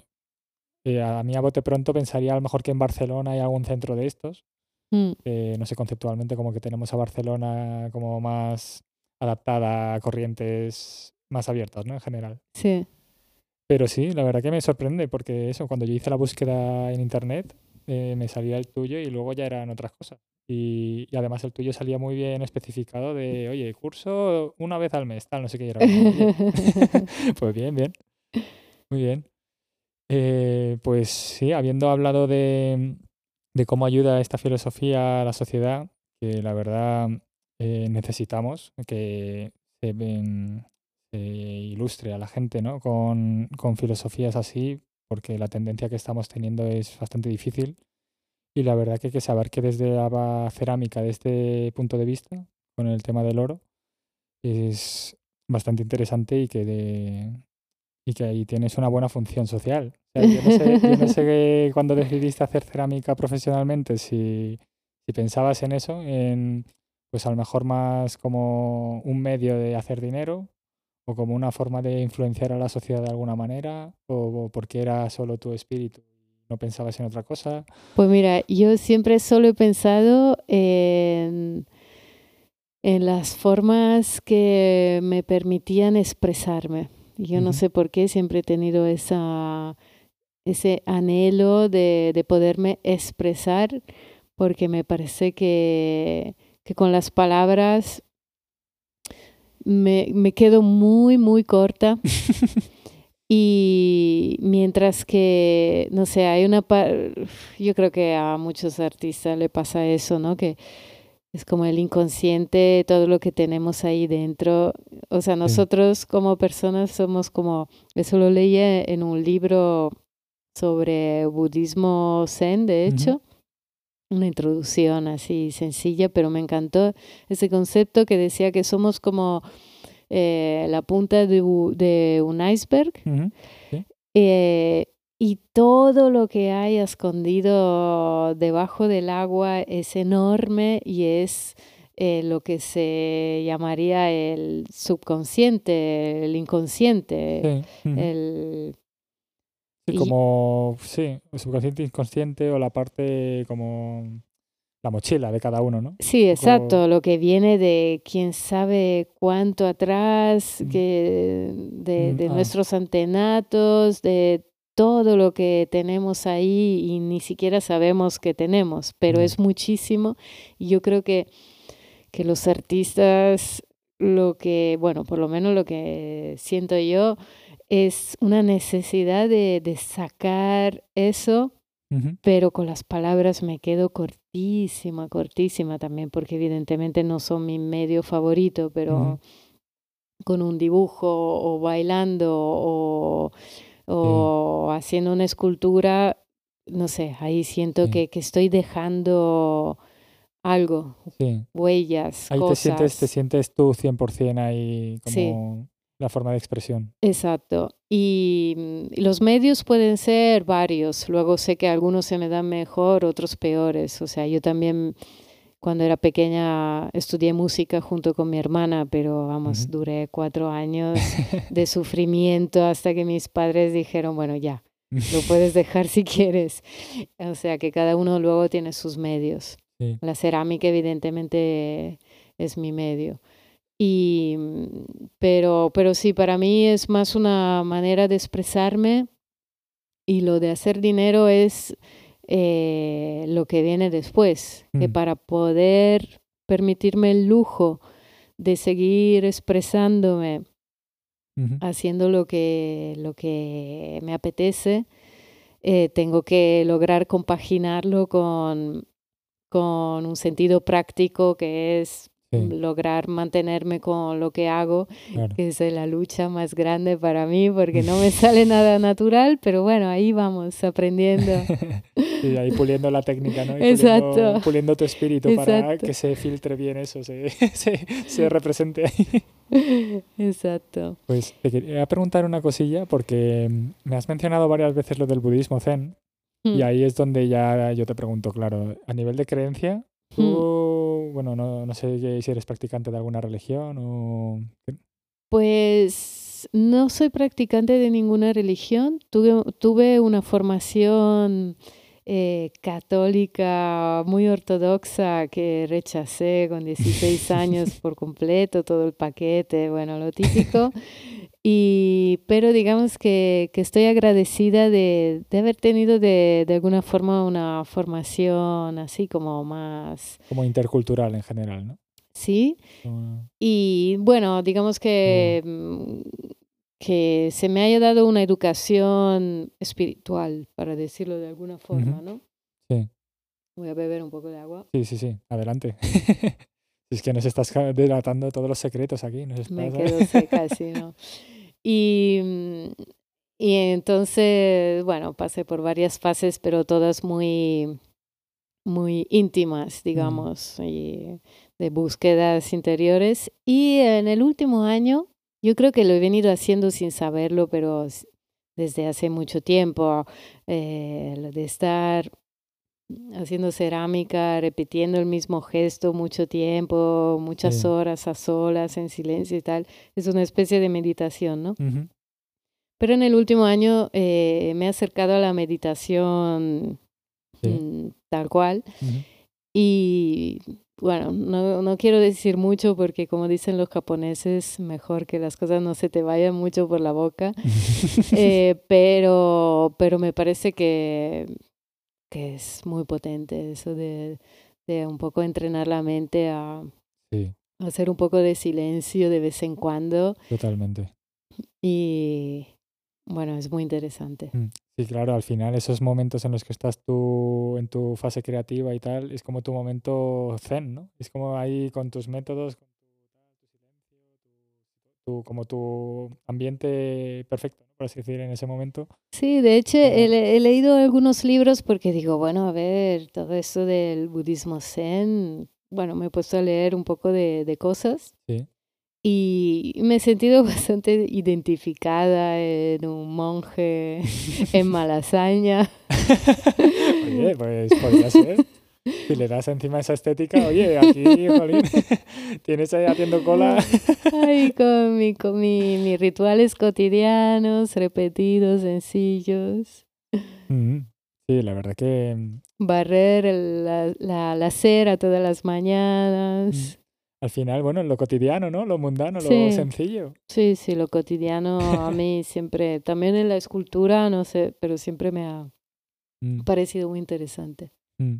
eh, a mí a bote pronto pensaría a lo mejor que en Barcelona hay algún centro de estos. Mm. no sé, conceptualmente como que tenemos a Barcelona como más adaptada a corrientes más abiertas, ¿no? En general. Sí. Pero sí, la verdad que me sorprende porque eso, cuando yo hice la búsqueda en internet, eh, me salía el tuyo y luego ya eran otras cosas. Y, además el tuyo salía muy bien especificado de, oye, curso una vez al mes, tal, no sé qué era. [LAUGHS] [LAUGHS] pues bien, bien. Muy bien. Eh, pues sí, habiendo hablado de, cómo ayuda esta filosofía a la sociedad, que la verdad eh, necesitamos que se, ilustre a la gente ¿no? con, con filosofías así, porque la tendencia que estamos teniendo es bastante difícil. Y la verdad que hay que saber que desde la cerámica, de este punto de vista, con el tema del oro, es bastante interesante y que de, y que ahí tienes una buena función social. yo no sé, [LAUGHS] cuando decidiste hacer cerámica profesionalmente, si, si, pensabas en eso, en pues a lo mejor más como un medio de hacer dinero o como una forma de influenciar a la sociedad de alguna manera o, porque era solo tu espíritu no pensabas en otra cosa? Pues mira, yo siempre solo he pensado en, en las formas que me permitían expresarme. Yo no sé por qué siempre he tenido esa, ese anhelo de, de poderme expresar, porque me parece que, que con las palabras me, me quedo muy, muy corta. [LAUGHS] Y mientras que, no sé, hay una... Yo creo que a muchos artistas le pasa eso, ¿no? Que es como el inconsciente, todo lo que tenemos ahí dentro. O sea, nosotros como personas somos como... Eso lo leí en un libro sobre budismo zen, de hecho. Una introducción así sencilla, pero me encantó ese concepto que decía que somos como eh, la punta de, un iceberg. Eh, y todo lo que hay escondido debajo del agua es enorme y es eh, lo que se llamaría el subconsciente, el inconsciente. el, como, sí, el subconsciente inconsciente o la parte como la mochila de cada uno, ¿no? Sí, exacto, lo que viene de quién sabe cuánto atrás, mm. que de, de ah. nuestros antenatos, de todo lo que tenemos ahí y ni siquiera sabemos que tenemos, pero es muchísimo. Y yo creo que, que los artistas, lo que, bueno, por lo menos lo que siento yo, es una necesidad de, de sacar eso pero con las palabras me quedo cortísima, cortísima también, porque evidentemente no son mi medio favorito, pero con un dibujo o bailando o, o haciendo una escultura, no sé, ahí siento que, que, estoy dejando algo, huellas, ahí cosas. te sientes, te sientes tú 100% ahí como la forma de expresión. Exacto. Y, mm, los medios pueden ser varios. Luego sé que algunos se me dan mejor, otros peores. O sea, yo también cuando era pequeña estudié música junto con mi hermana, pero vamos, duré cuatro años [LAUGHS] de sufrimiento hasta que mis padres dijeron, bueno, ya, lo [LAUGHS] puedes dejar si quieres. O sea, que cada uno luego tiene sus medios. La cerámica evidentemente es mi medio. Y, pero, pero sí, para mí es más una manera de expresarme y lo de hacer dinero es eh, lo que viene después, que mm. para poder permitirme el lujo de seguir expresándome, haciendo lo que, lo que me apetece, eh, tengo que lograr compaginarlo con, con un sentido práctico que es lograr mantenerme con lo que hago, que es la lucha más grande para mí porque no me sale [LAUGHS] nada natural, pero bueno, ahí vamos aprendiendo. [LAUGHS] y ahí puliendo la técnica, ¿no? Exacto. Puliendo, tu espíritu para que se filtre bien eso, [LAUGHS] se, se, represente ahí. Exacto. Pues te quería preguntar una cosilla porque me has mencionado varias veces lo del budismo zen. Y mm. ahí es donde ya yo te pregunto, claro, a nivel de creencia, ¿tú mm bueno, no, no sé si eres practicante de alguna religión o... Pues no soy practicante de ninguna religión. Tuve, tuve una formación eh, católica muy ortodoxa que rechacé con [LAUGHS] 16 años por completo, todo el paquete, bueno, lo típico. [LAUGHS] Y, pero digamos que, que estoy agradecida de, de haber tenido de, de, alguna forma una formación así como más... Como intercultural en general, ¿no? Sí. Y bueno, digamos que, mm, que se me haya dado una educación espiritual, para decirlo de alguna forma, ¿no? Sí. Voy a beber un poco de agua. Sí, sí, sí. Adelante. [LAUGHS] es que nos estás delatando todos los secretos aquí. Me quedo seca, sí, ¿no? [LAUGHS] Y, y entonces, bueno, pasé por varias fases, pero todas muy, muy íntimas, digamos, y de búsquedas interiores. Y en el último año, yo creo que lo he venido haciendo sin saberlo, pero desde hace mucho tiempo, eh, de estar haciendo cerámica, repitiendo el mismo gesto mucho tiempo, muchas horas a solas, en silencio y tal. Es una especie de meditación, ¿no? Pero en el último año eh, me he acercado a la meditación Sí. mm, tal cual. Y bueno, no, no quiero decir mucho porque como dicen los japoneses, mejor que las cosas no se te vayan mucho por la boca. [LAUGHS] Eh, pero, pero me parece que, que es muy potente eso de, de un poco entrenar la mente a Sí, hacer un poco de silencio de vez en cuando. totalmente. Y bueno, es muy interesante. Mm. Sí, claro, al final esos momentos en los que estás tú en tu fase creativa y tal, es como tu momento zen, ¿no? Es como ahí con tus métodos, con tu, tu silencio, tu- tu- como tu ambiente perfecto. Por así decir, en ese momento. Sí, de hecho he, he leído algunos libros porque digo, bueno, a ver, todo eso del budismo zen, bueno, me he puesto a leer un poco de, de cosas Sí. y me he sentido [LAUGHS] bastante identificada en un monje en [LAUGHS] Malasaña. Oye, pues podría ser. [LAUGHS] Si le das encima esa estética, oye, aquí, jolín, [LAUGHS] tienes ahí haciendo cola. Ay, [LAUGHS] con, mi, con mi- mis rituales cotidianos, repetidos, sencillos. Mm, Sí, la verdad que mm, Barrer el- la, la, la acera todas las mañanas. al final, bueno, en lo cotidiano, ¿no? Lo mundano, lo Sí. sencillo. Sí, sí, lo cotidiano a mí siempre, también en la escultura, no sé, pero siempre me ha Mm. parecido muy interesante. Mm.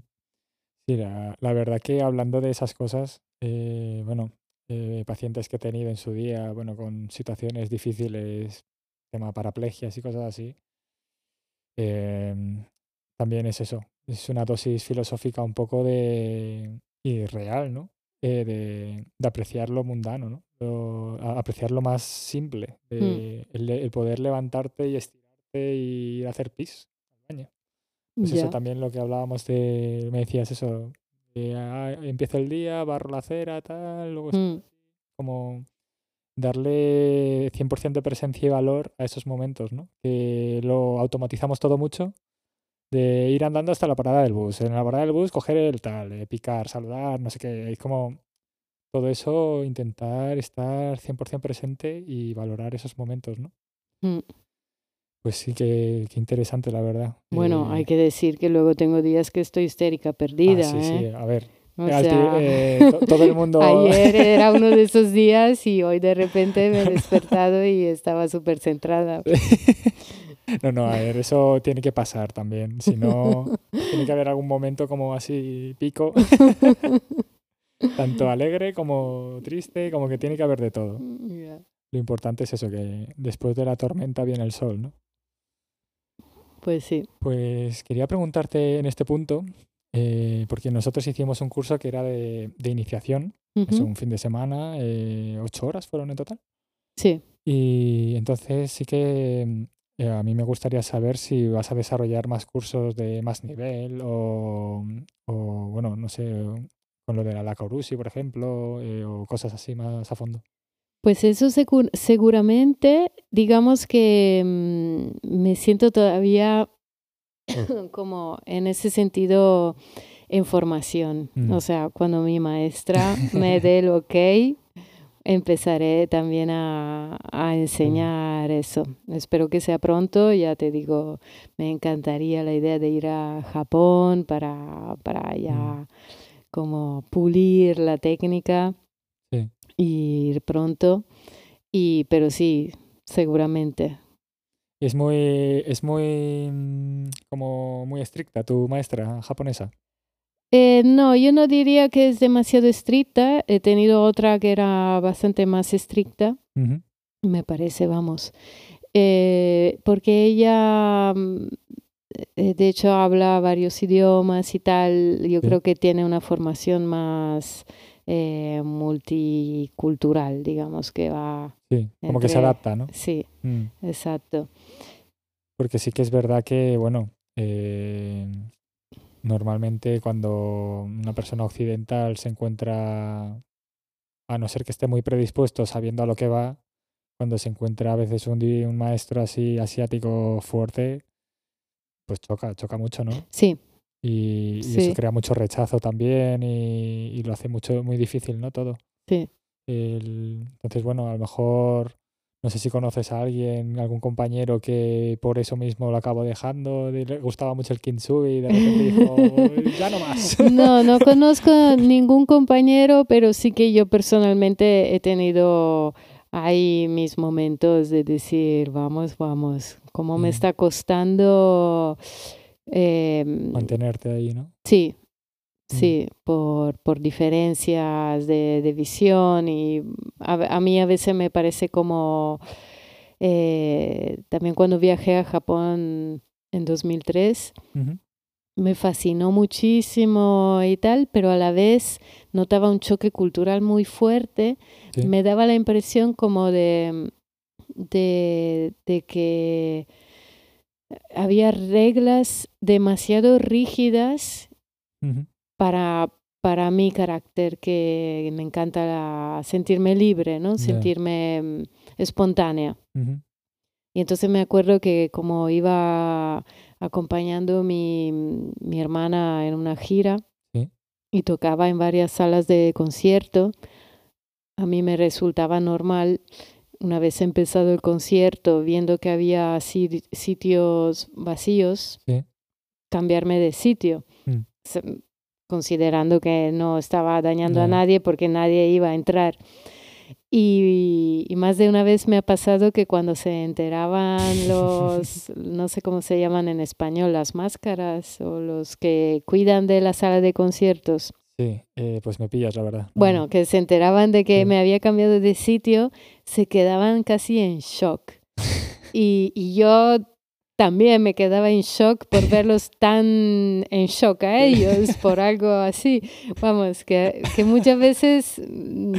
Sí, la, la verdad que hablando de esas cosas, eh, bueno, eh, pacientes que he tenido en su día, bueno, con situaciones difíciles, tema paraplegias y cosas así, em, también es eso, es una dosis filosófica un poco de, y real, ¿no? Eh, de, de apreciar lo mundano, ¿no? Lo- a- apreciar lo más simple, de- el, el poder levantarte y estirarte y hacer pis al baño. Pues eso Ya. también lo que hablábamos de, me decías eso, de, ah, empiezo el día, barro la acera, tal, luego Mm, como darle 100% de presencia y valor a esos momentos, ¿no? Que lo automatizamos todo mucho, de ir andando hasta la parada del bus, en la parada del bus coger el tal, eh, picar, saludar, no sé qué, es como todo eso, intentar estar 100% presente y valorar esos momentos, ¿no? mm. Pues sí que, que interesante, la verdad. Bueno, Eh, hay que decir que luego tengo días que estoy histérica, perdida, ah, sí, sí, ¿eh? a ver, O sea, eh, to- todo el mundo. [LAUGHS] ayer era uno de esos días y hoy de repente me he [LAUGHS] despertado y estaba súper centrada. [LAUGHS] No, no, a ver, eso tiene que pasar también. Si no, tiene que haber algún momento como así pico, tanto alegre como triste, como que tiene que haber de todo. Ya. Lo importante es eso, que después de la tormenta viene el sol, ¿no? Pues sí. Pues quería preguntarte en este punto, eh, porque nosotros hicimos un curso que era de, de iniciación, es Ujú. un fin de semana, eh, ocho horas fueron en total. Sí. Y entonces sí que eh, a mí me gustaría saber si vas a desarrollar más cursos de más nivel o, o, bueno, no sé, con lo de la Lacorusi, por ejemplo, o cosas así más a fondo. Pues eso seguramente, digamos que mm, me siento todavía [COUGHS] como en ese sentido en formación. Mm. O sea, cuando mi maestra [LAUGHS] me dé el ok, empezaré también a, a enseñar eso. Espero que sea pronto, ya te digo, me encantaría la idea de ir a Japón para, para ya como pulir la técnica ir pronto. Y, pero sí, seguramente. Es muy, es muy, mm, como muy estricta tu maestra japonesa. Eh, no, yo no diría que es demasiado estricta. He tenido otra que era bastante más estricta, me parece, vamos. Eh, porque ella, mm, eh, de hecho, habla varios idiomas y tal. Yo Sí. creo que tiene una formación más eh, multicultural, digamos, que va. Sí, como que se Entre- adapta, ¿no? Sí, Mm. exacto. Porque sí que es verdad que, bueno, eh, normalmente cuando una persona occidental se encuentra, a no ser que esté muy predispuesto sabiendo a lo que va, cuando se encuentra a veces un, un maestro así asiático fuerte, pues choca, choca mucho, ¿no? Sí, Y, y Sí. eso crea mucho rechazo también y, y lo hace mucho, muy difícil, ¿no? Todo. sí. El- entonces, bueno, a lo mejor No sé si conoces a alguien, algún compañero que por eso mismo lo acabo dejando, le gustaba mucho el kintsugi y de repente dijo, ya no más. [LAUGHS] No, no conozco ningún compañero, pero sí que yo personalmente he tenido ahí mis momentos de decir, vamos, vamos, cómo me está costando... Em, Mantenerte ahí, ¿no? Sí, Sí, por, por diferencias de, de visión y a, mí a veces me parece como eh, también cuando viajé a Japón en 2003 me fascinó muchísimo y tal, pero a la vez notaba un choque cultural muy fuerte. Me daba la impresión como de, de, de que había reglas demasiado rígidas para, para mi carácter, que me encanta sentirme libre, ¿no? Sentirme mm, espontánea. Y entonces me acuerdo que como iba acompañando mi, mi hermana en una gira y tocaba en varias salas de concierto, a mí me resultaba normal, una vez empezado el concierto, viendo que había sitios vacíos, cambiarme de sitio. Mm considerando que no estaba dañando a nadie porque nadie iba a entrar. Y, más de una vez me ha pasado que cuando se enteraban [LAUGHS] los, no sé cómo se llaman en español, las máscaras o los que cuidan de la sala de conciertos. Sí, eh, pues me pillas, la verdad. Bueno, que se enteraban de que me había cambiado de sitio, se quedaban casi en shock. [LAUGHS] y, y yo también me quedaba en shock por [LAUGHS] verlos tan en shock a ellos por algo así. Vamos, que, que muchas veces mm,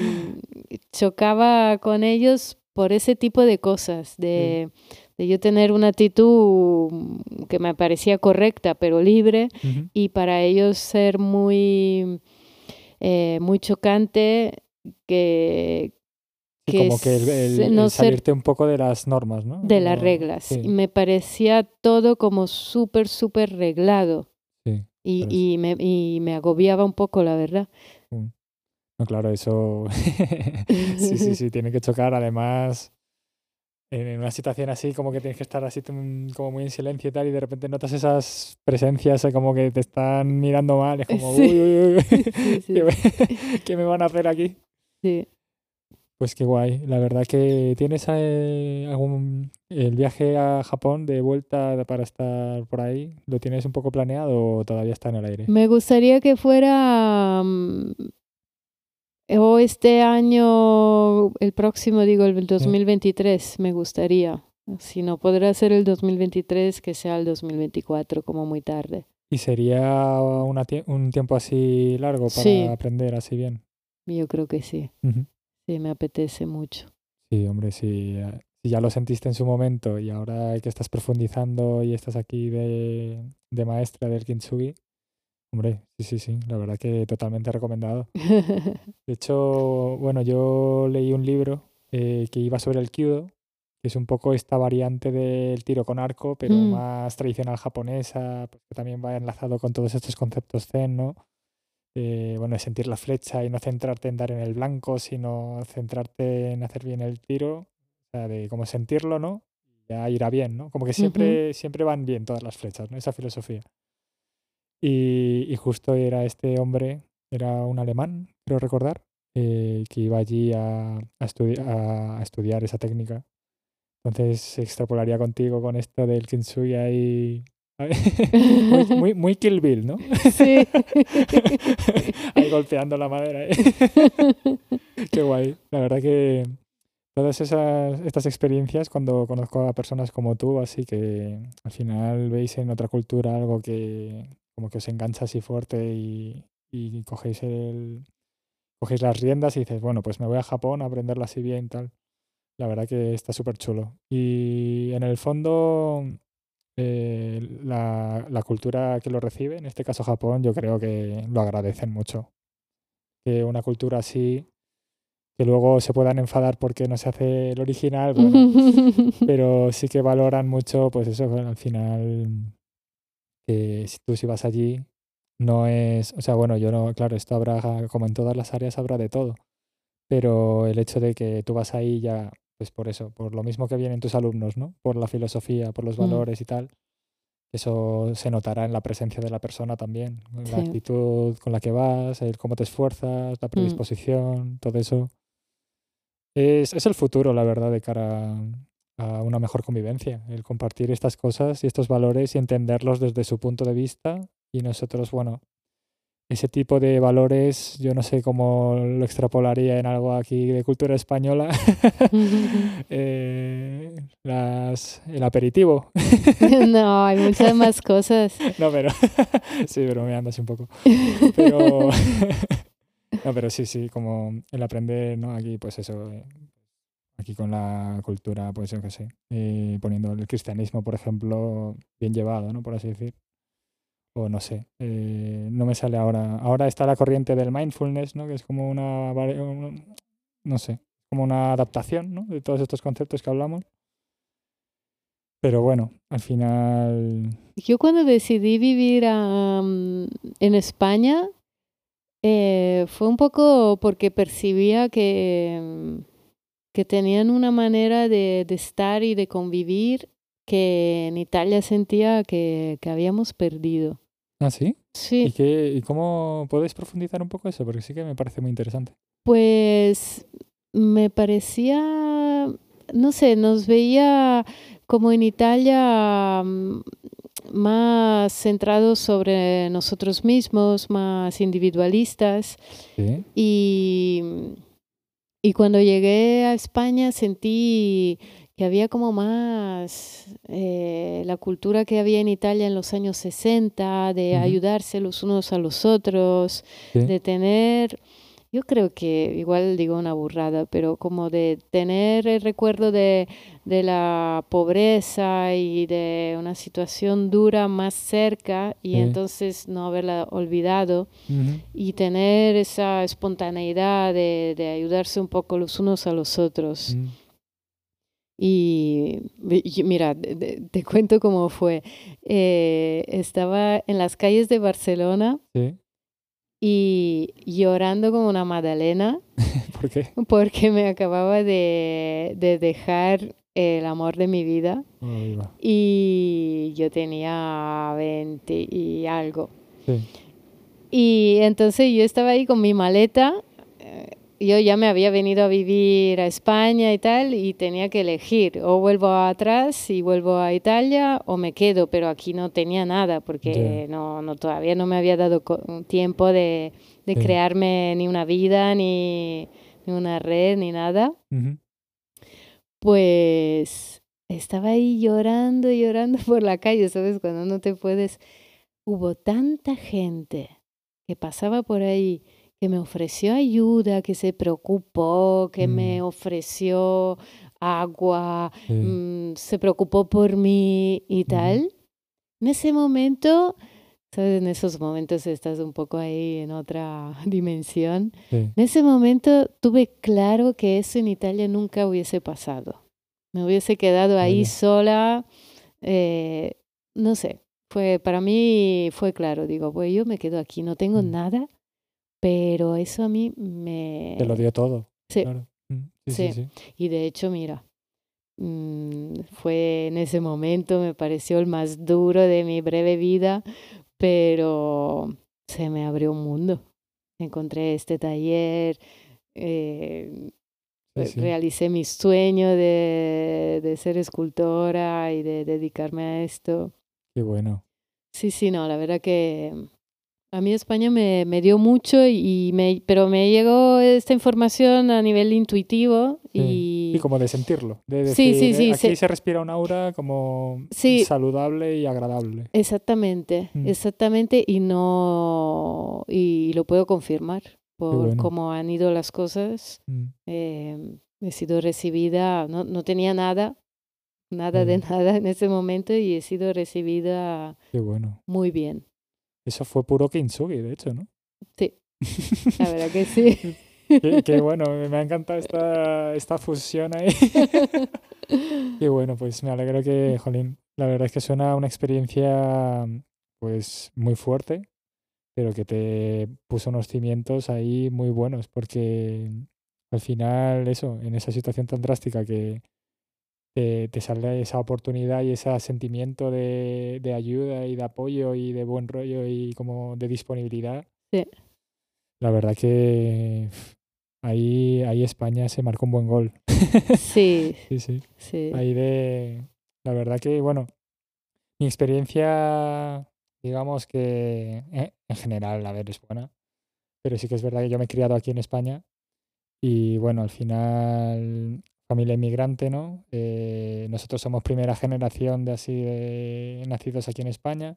chocaba con ellos por ese tipo de cosas, de, de, yo tener una actitud que me parecía correcta pero libre y para ellos ser muy, eh, muy chocante que, como que el, salirte un poco de las normas, ¿no? De las reglas. Y me parecía todo como súper, súper reglado. Sí. Y, y, me, y, me, agobiaba un poco, la verdad. Mm. No, claro, eso. [LAUGHS] [LAUGHS] sí, sí, sí, tiene que chocar. Además, en una situación así, como que tienes que estar así como muy en silencio y tal, y de repente notas esas presencias eh, como que te están mirando mal. Es como, [LAUGHS] uy, uy, uy, [LAUGHS] [LAUGHS] ¿qué me van a hacer aquí? Sí. Pues qué guay. La verdad que tienes eh, algún el viaje a Japón de vuelta para estar por ahí. ¿Lo tienes un poco planeado o todavía está en el aire? Me gustaría que fuera mm, o este año, el próximo, digo, el 2023, me gustaría. Si no podrá ser el 2023, que sea el 2024, como muy tarde. ¿Y sería un tiempo así largo para aprender así bien? Yo creo que sí. Sí, me apetece mucho. Sí, hombre, si ya lo sentiste en su momento y ahora que estás profundizando y estás aquí de, de maestra del kintsugi, hombre, sí, sí, sí, la verdad que totalmente recomendado. [LAUGHS] De hecho, bueno, yo leí un libro eh, que iba sobre el kyudo, que es un poco esta variante del tiro con arco, pero mm. más tradicional japonesa, porque también va enlazado con todos estos conceptos zen, ¿no? eh, bueno, sentir la flecha y no centrarte en dar en el blanco, sino centrarte en hacer bien el tiro, o sea, de cómo sentirlo, ¿no? Ya irá bien, ¿no? Como que siempre, siempre van bien todas las flechas, ¿no? Esa filosofía. Y, y justo era este hombre, era un alemán, creo recordar, eh, que iba allí a, a, a, estudiar esa técnica. Entonces extrapolaría contigo con esto del kintsugi ahí [LAUGHS] muy, muy, Kill Bill, ¿no? Sí. [LAUGHS] Ahí golpeando la madera. ¿eh? [LAUGHS] Qué guay. La verdad que todas esas, estas experiencias, cuando conozco a personas como tú, así que al final veis en otra cultura algo que como que os engancha así fuerte y, y cogéis, el, cogéis las riendas y dices, bueno, pues me voy a Japón a aprenderlo así bien tal. La verdad que está súper chulo. Y en el fondo eh, la, la, cultura que lo recibe, en este caso Japón, yo creo que lo agradecen mucho. Que una cultura así, que luego se puedan enfadar porque no se hace el original, [LAUGHS] pero sí que valoran mucho, pues eso, al final, que si tú si vas allí, no es, o sea, bueno, yo no, claro, esto habrá, como en todas las áreas, habrá de todo, pero el hecho de que tú vas ahí ya pues por eso, por lo mismo que vienen tus alumnos, ¿no? Por la filosofía, por los Mm. valores y tal. Eso se notará en la presencia de la persona también, en la Sí. actitud con la que vas, el cómo te esfuerzas, la Mm. predisposición, todo eso. Es, es el futuro, la verdad, de cara a una mejor convivencia, el compartir estas cosas y estos valores y entenderlos desde su punto de vista y nosotros, bueno, ese tipo de valores yo no sé cómo lo extrapolaría en algo aquí de cultura española. [LAUGHS] [LAUGHS] Eh, las, el aperitivo. [LAUGHS] No, hay muchas más cosas. No, pero sí, bromeando así un poco. Pero no, pero sí, sí, como el aprender, ¿no? Aquí, pues eso, eh, con la cultura, pues yo qué sé, eh, poniendo el cristianismo, por ejemplo, bien llevado, ¿no? Por así decir. O no sé, eh, no me sale ahora. Ahora está la corriente del mindfulness, ¿no? Que es como una, no sé, como una adaptación, ¿no? De todos estos conceptos que hablamos. Pero bueno, al final, Yo cuando decidí vivir am, en España, eh, fue un poco porque percibía que, que tenían una manera de, de estar y de convivir que en Italia sentía que, que habíamos perdido. ¿ah, sí? ¿Y, Sí, qué, ¿Y cómo podéis profundizar un poco eso? Porque sí que me parece muy interesante. pues me parecía, no sé, nos veía como en Italia mm, más centrados sobre nosotros mismos, más individualistas. Sí. Y, y cuando llegué a España sentí que había como más eh, la cultura que había en Italia en los años 60, de ayudarse los unos a los otros, Sí. de tener, yo creo que igual digo una burrada, pero como de tener el recuerdo de, de la pobreza y de una situación dura más cerca y entonces no haberla olvidado y tener esa espontaneidad de, de ayudarse un poco los unos a los otros. Y, y mira, te cuento cómo fue. Eh, estaba en las calles de Barcelona Sí. Y llorando como una magdalena [LAUGHS] ¿Por qué? porque me acababa de, de dejar el amor de mi vida y yo tenía 20 y algo. Sí. Y entonces yo estaba ahí con mi maleta. Yo ya me había venido a vivir a España y tal, y tenía que elegir, o vuelvo atrás y vuelvo a Italia, o me quedo, pero aquí no tenía nada, porque no, no, todavía no me había dado tiempo de, crearme ni una vida, ni, ni una red, ni nada. Ujú. Pues estaba ahí llorando, llorando por la calle, ¿sabes? Cuando no te puedes. Hubo tanta gente que pasaba por ahí, que me ofreció ayuda, que se preocupó, que me Mm. ofreció agua, Sí. mm, se preocupó por mí y Ujú. tal. En ese momento, ¿sabes? En esos momentos estás un poco ahí en otra [LAUGHS] dimensión. Sí. En ese momento tuve claro que eso en Italia nunca hubiese pasado. Me hubiese quedado ahí sola, eh, no sé, fue, para mí fue claro, digo, pues yo me quedo aquí, no tengo Mm. nada, pero eso a mí me... Te lo dio todo. Sí, Claro. Mm. Sí, sí, y de hecho, mira, mm, fue en ese momento, me pareció el más duro de mi breve vida, pero se me abrió un mundo. Encontré este taller, eh, sí. realicé mi sueño de, de ser escultora y de dedicarme a esto. Qué bueno. Sí, sí, no, la verdad que a mí España me, me dio mucho, y me, pero me llegó esta información a nivel intuitivo Sí. y... Y como de sentirlo. De Sí, decir, sí, sí, eh, aquí se- se respira un aura como Sí. saludable y agradable. Exactamente, Mm. exactamente, y no, y lo puedo confirmar por bueno. cómo han ido las cosas. Mm. Eh, he sido recibida, no, no tenía nada, nada de Sí. [LAUGHS] nada en ese momento y he sido recibida bueno. muy bien. Eso fue puro kintsugi, de hecho, ¿no? Sí, la verdad que sí. [LAUGHS] qué, qué bueno, me ha encantado esta, esta fusión ahí. [LAUGHS] Qué bueno, pues me alegro que, jolín, la verdad es que suena una experiencia pues muy fuerte, pero que te puso unos cimientos ahí muy buenos, porque al final eso, en esa situación tan drástica que te, te sale esa oportunidad y ese sentimiento de, de ayuda y de apoyo y de buen rollo y como de disponibilidad. Sí. La verdad que ahí, ahí España se marcó un buen gol. Sí, [LAUGHS] Sí, sí. sí. Ahí de... La verdad que, bueno, mi experiencia, digamos que eh, en general, a ver, es buena, pero sí que es verdad que yo me he criado aquí en España y, bueno, al final, familia inmigrante, ¿no? Eh, nosotros somos primera generación de así, de nacidos aquí en España.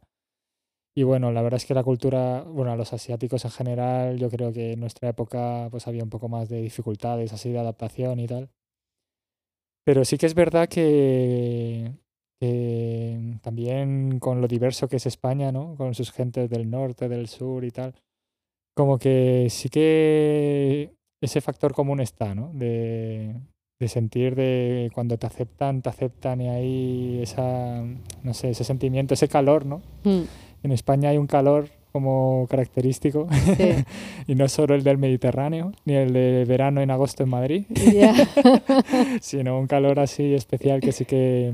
Y bueno, la verdad es que la cultura, bueno, a los asiáticos en general, yo creo que en nuestra época pues había un poco más de dificultades así de adaptación y tal. Pero sí que es verdad que, que también con lo diverso que es España, ¿no? Con sus gentes del norte, del sur y tal, como que sí que ese factor común está, ¿no? De, de sentir de cuando te aceptan, te aceptan y hay esa, no sé, ese sentimiento, ese calor, ¿no? Mm, En España hay un calor como característico Sí. [LAUGHS] y no solo el del Mediterráneo, ni el de verano en agosto en Madrid, [LAUGHS] sino un calor así especial que sí que,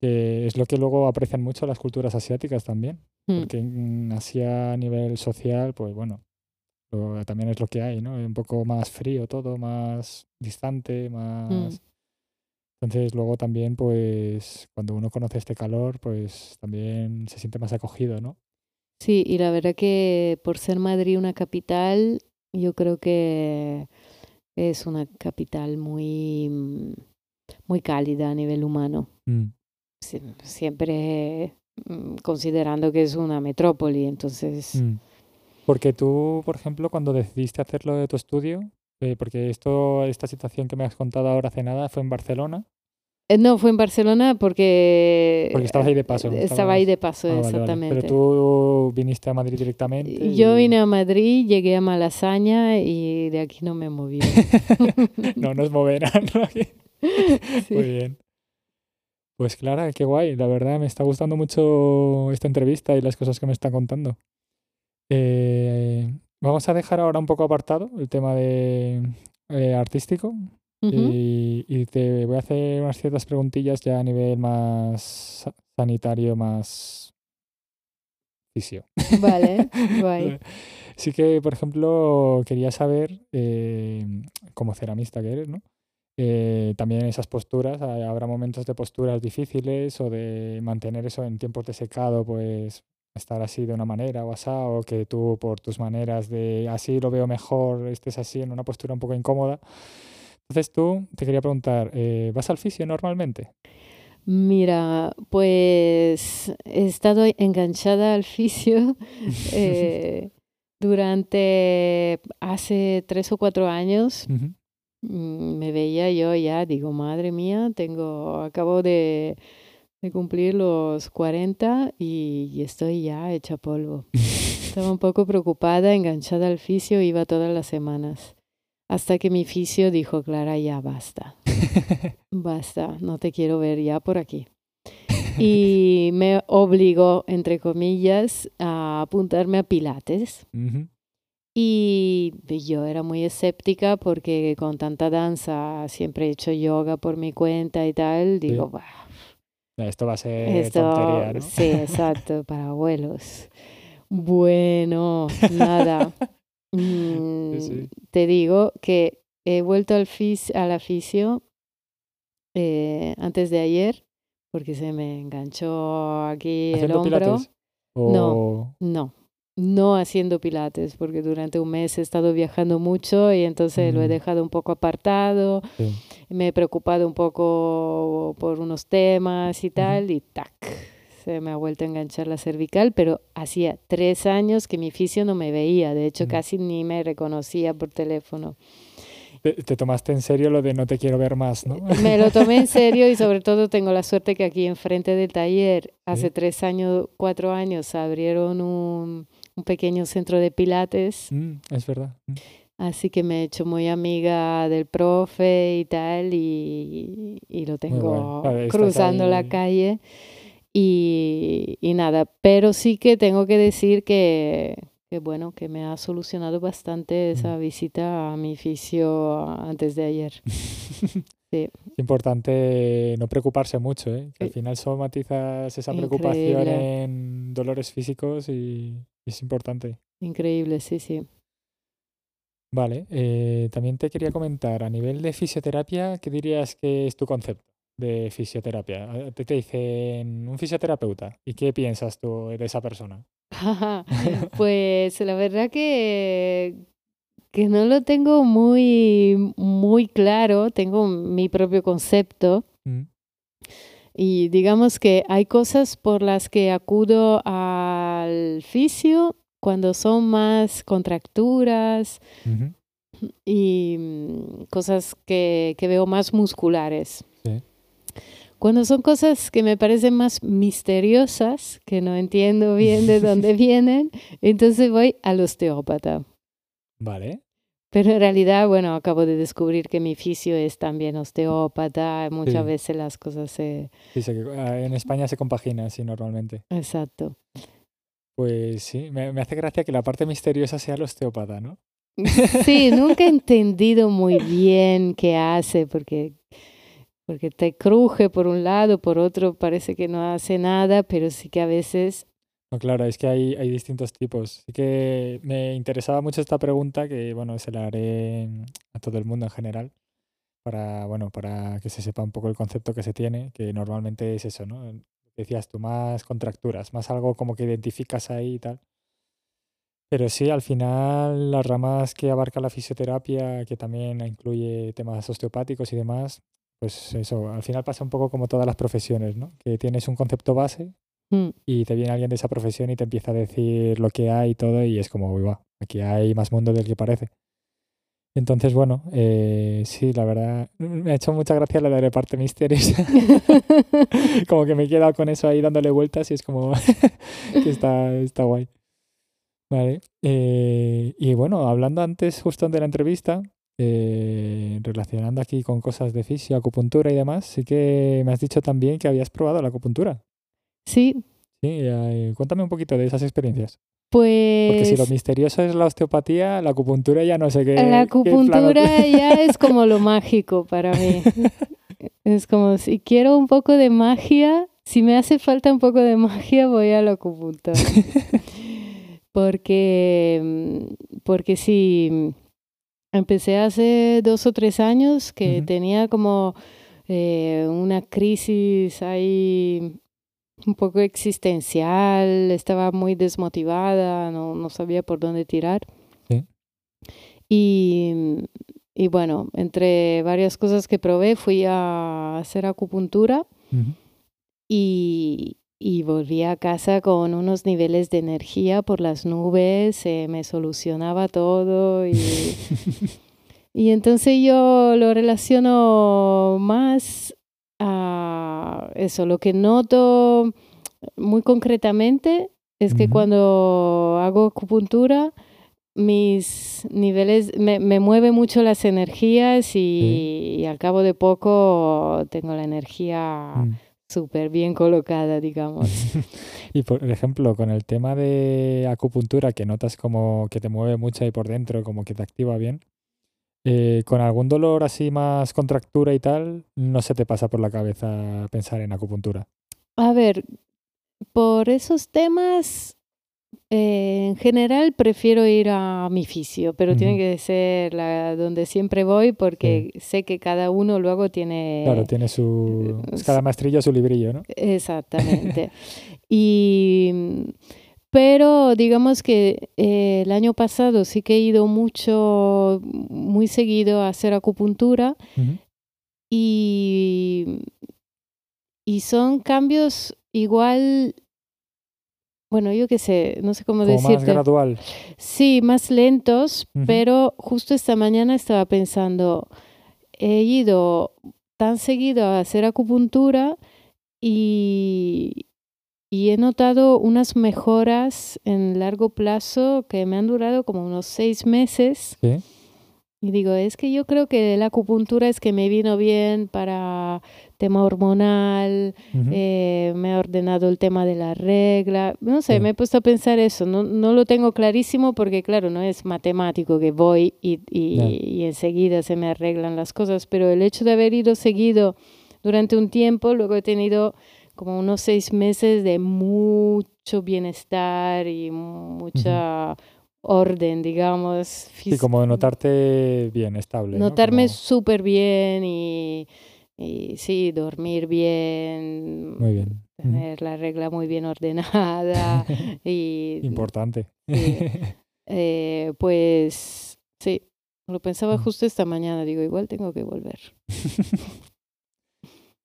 que es lo que luego aprecian mucho las culturas asiáticas también, Mm, porque en Asia a nivel social, pues bueno, lo- también es lo que hay, ¿no? Un poco más frío todo, más distante, más... Entonces luego también, pues cuando uno conoce este calor, pues también se siente más acogido, ¿no? Sí, y la verdad que por ser Madrid una capital, yo creo que es una capital muy, mm, muy cálida a nivel humano. Mm, Sie- Siempre mm, considerando que es una metrópoli, entonces mm. Porque tú, por ejemplo, cuando decidiste hacerlo de tu estudio, eh, porque esto, esta situación que me has contado ahora hace nada fue en Barcelona, Eh, No, fue en Barcelona porque... porque estabas ahí de paso. Estaba ahí de paso, Ah, vale, vale. exactamente. Pero tú viniste a Madrid directamente. Yo vine a Madrid, llegué a Malasaña y de aquí no me moví. [LAUGHS] no nos moverán, ¿no? [LAUGHS] Sí. Muy bien. Pues Clara, qué guay. La verdad me está gustando mucho esta entrevista y las cosas que me está contando. Eh, vamos a dejar ahora un poco apartado el tema de eh, artístico y, y te voy a hacer unas ciertas preguntillas ya a nivel más sa- sanitario, más fisio. Vale, [LAUGHS] guay. Sí que, por ejemplo, quería saber, eh, como ceramista que eres, ¿no? Eh, también esas posturas, ha- habrá momentos de posturas difíciles o de mantener eso en tiempos de secado, pues estar así de una manera o así, o que tú por tus maneras de así lo veo mejor, estés así en una postura un poco incómoda. Entonces tú, te quería preguntar, eh, ¿vas al fisio normalmente? Mira, pues he estado enganchada al fisio [LAUGHS] eh, durante hace tres o cuatro años. Ujú. Mm, Me veía yo ya, digo, madre mía, tengo, acabo de, de cumplir los 40 y, y estoy ya hecha polvo. [LAUGHS] Estaba un poco preocupada, enganchada al fisio, iba todas las semanas. Hasta que mi fisio dijo, Clara, ya basta, [LAUGHS] basta, no te quiero ver ya por aquí. [LAUGHS] Y me obligó, entre comillas, a apuntarme a Pilates. Y yo era muy escéptica porque con tanta danza siempre he hecho yoga por mi cuenta y tal. Digo, "Bah, Esto va a ser esto, tontería, ¿no? sí, exacto, [LAUGHS] para abuelos. Bueno, nada. [LAUGHS] Mm, sí. Te digo que he vuelto al fis a la fisio eh, antes de ayer porque se me enganchó aquí el ¿Haciendo hombro. pilates? O... No, no haciendo pilates, porque durante un mes he estado viajando mucho y entonces lo he Mm. dejado un poco apartado. Sí. Me he preocupado un poco por unos temas y tal, y tac, se me ha vuelto a enganchar la cervical, pero hacía tres años que mi fisio no me veía, de hecho Mm. casi ni me reconocía por teléfono. Te, te tomaste en serio lo de no te quiero ver más, ¿no? Me lo tomé en serio y sobre [LAUGHS] todo tengo la suerte que aquí enfrente del taller, hace Sí. tres años, cuatro años, abrieron un, un pequeño centro de pilates. Mm, es verdad. Mm. Así que me he hecho muy amiga del profe y tal, y, y lo tengo cruzando la calle. Y, y nada, pero sí que tengo que decir que, que bueno, que me ha solucionado bastante esa visita a mi fisio antes de ayer. [LAUGHS] Sí. Es importante no preocuparse mucho, ¿eh? que al final somatizas esa preocupación en dolores físicos y es importante. Increíble, sí, sí. Vale, eh, también te quería comentar, a nivel de fisioterapia, ¿qué dirías que es tu concepto de fisioterapia? Te, te dicen un fisioterapeuta, ¿y qué piensas tú de esa persona? [LAUGHS] [LAUGHS] pues la verdad que, que no lo tengo muy, muy claro, tengo mi propio concepto. Mm. Y digamos que hay cosas por las que acudo al fisio cuando son más contracturas y mm, cosas que, que, veo más musculares. Cuando son cosas que me parecen más misteriosas, que no entiendo bien de [LAUGHS] dónde vienen, entonces voy al osteópata. Vale. Pero en realidad, bueno, acabo de descubrir que mi fisio es también osteópata. Muchas veces las cosas se... Sí, ah, en España se compagina así normalmente. Exacto. Pues sí, me, hace gracia que la parte misteriosa sea el osteópata, ¿no? Sí, nunca he [LAUGHS] entendido muy bien qué hace, porque, porque te cruje por un lado, por otro parece que no hace nada, pero sí que a veces... No, claro, es que hay, hay distintos tipos. Así que me interesaba mucho esta pregunta, que bueno, se la haré a todo el mundo en general, para, bueno, para que se sepa un poco el concepto que se tiene, que normalmente es eso, ¿no? Decías tú, más contracturas, más algo como que identificas ahí y tal. Pero sí, al final las ramas que abarca la fisioterapia, que también incluye temas osteopáticos y demás, pues eso, al final pasa un poco como todas las profesiones, ¿no? Que tienes un concepto base mm. y te viene alguien de esa profesión y te empieza a decir lo que hay y todo y es como, uy, va, aquí hay más mundo del que parece. Entonces, bueno, eh, sí, la verdad, me ha hecho mucha gracia la de parte misteriosa. [LAUGHS] [LAUGHS] como que me he quedado con eso ahí dándole vueltas y es como [LAUGHS] que está, está guay. Vale. Eh, y bueno, hablando antes justo de la entrevista, eh, relacionando aquí con cosas de fisio, acupuntura y demás, sí que me has dicho también que habías probado la acupuntura. Sí. Sí, cuéntame un poquito de esas experiencias. Pues... Porque si lo misterioso es la osteopatía, la acupuntura ya no sé qué. La acupuntura ya es [LAUGHS] como lo mágico para mí. [LAUGHS] es como si quiero un poco de magia, si me hace falta un poco de magia, voy a la acupuntura. [LAUGHS] porque, porque sí, empecé hace dos o tres años que tenía como eh, una crisis ahí un poco existencial, estaba muy desmotivada, no, no sabía por dónde tirar. Y, y, bueno, entre varias cosas que probé, fui a hacer acupuntura y, y, volví a casa con unos niveles de energía por las nubes, me solucionaba todo y... [LAUGHS] y entonces yo lo relaciono más a eso, lo que noto muy concretamente es que cuando hago acupuntura, mis niveles, me, me mueve mucho las energías y, al cabo de poco tengo la energía mm. súper bien colocada, digamos. [LAUGHS] y por ejemplo, con el tema de acupuntura, que notas como que te mueve mucho ahí por dentro, como que te activa bien, eh, con algún dolor así más contractura y tal, no se te pasa por la cabeza pensar en acupuntura. A ver, por esos temas, eh, en general prefiero ir a mi fisio, pero tiene que ser la, donde siempre voy porque sé que cada uno luego tiene... Claro, tiene su... Eh, cada maestrillo su librillo, ¿no? Exactamente. [LAUGHS] y pero digamos que eh, el año pasado sí que he ido mucho, muy seguido a hacer acupuntura y, y son cambios igual, bueno, yo qué sé, no sé cómo decirte. Más gradual. Sí, más lentos, pero justo esta mañana estaba pensando, he ido tan seguido a hacer acupuntura y, y he notado unas mejoras en largo plazo que me han durado como unos seis meses. Y digo, es que yo creo que la acupuntura es que me vino bien para tema hormonal, eh, me ha ordenado el tema de la regla, no sé, me he puesto a pensar eso, no, no lo tengo clarísimo porque claro, no es matemático que voy y, y, enseguida se me arreglan las cosas, pero el hecho de haber ido seguido durante un tiempo, luego he tenido como unos seis meses de mucho bienestar y mucha orden, digamos. Sí, como notarte bien, estable. Notarme súper bien y, sí, dormir bien. Muy bien. Tener la regla muy bien ordenada. [LAUGHS] y, Importante. [LAUGHS] Eh, pues sí, lo pensaba justo esta mañana, digo, igual tengo que volver. [LAUGHS]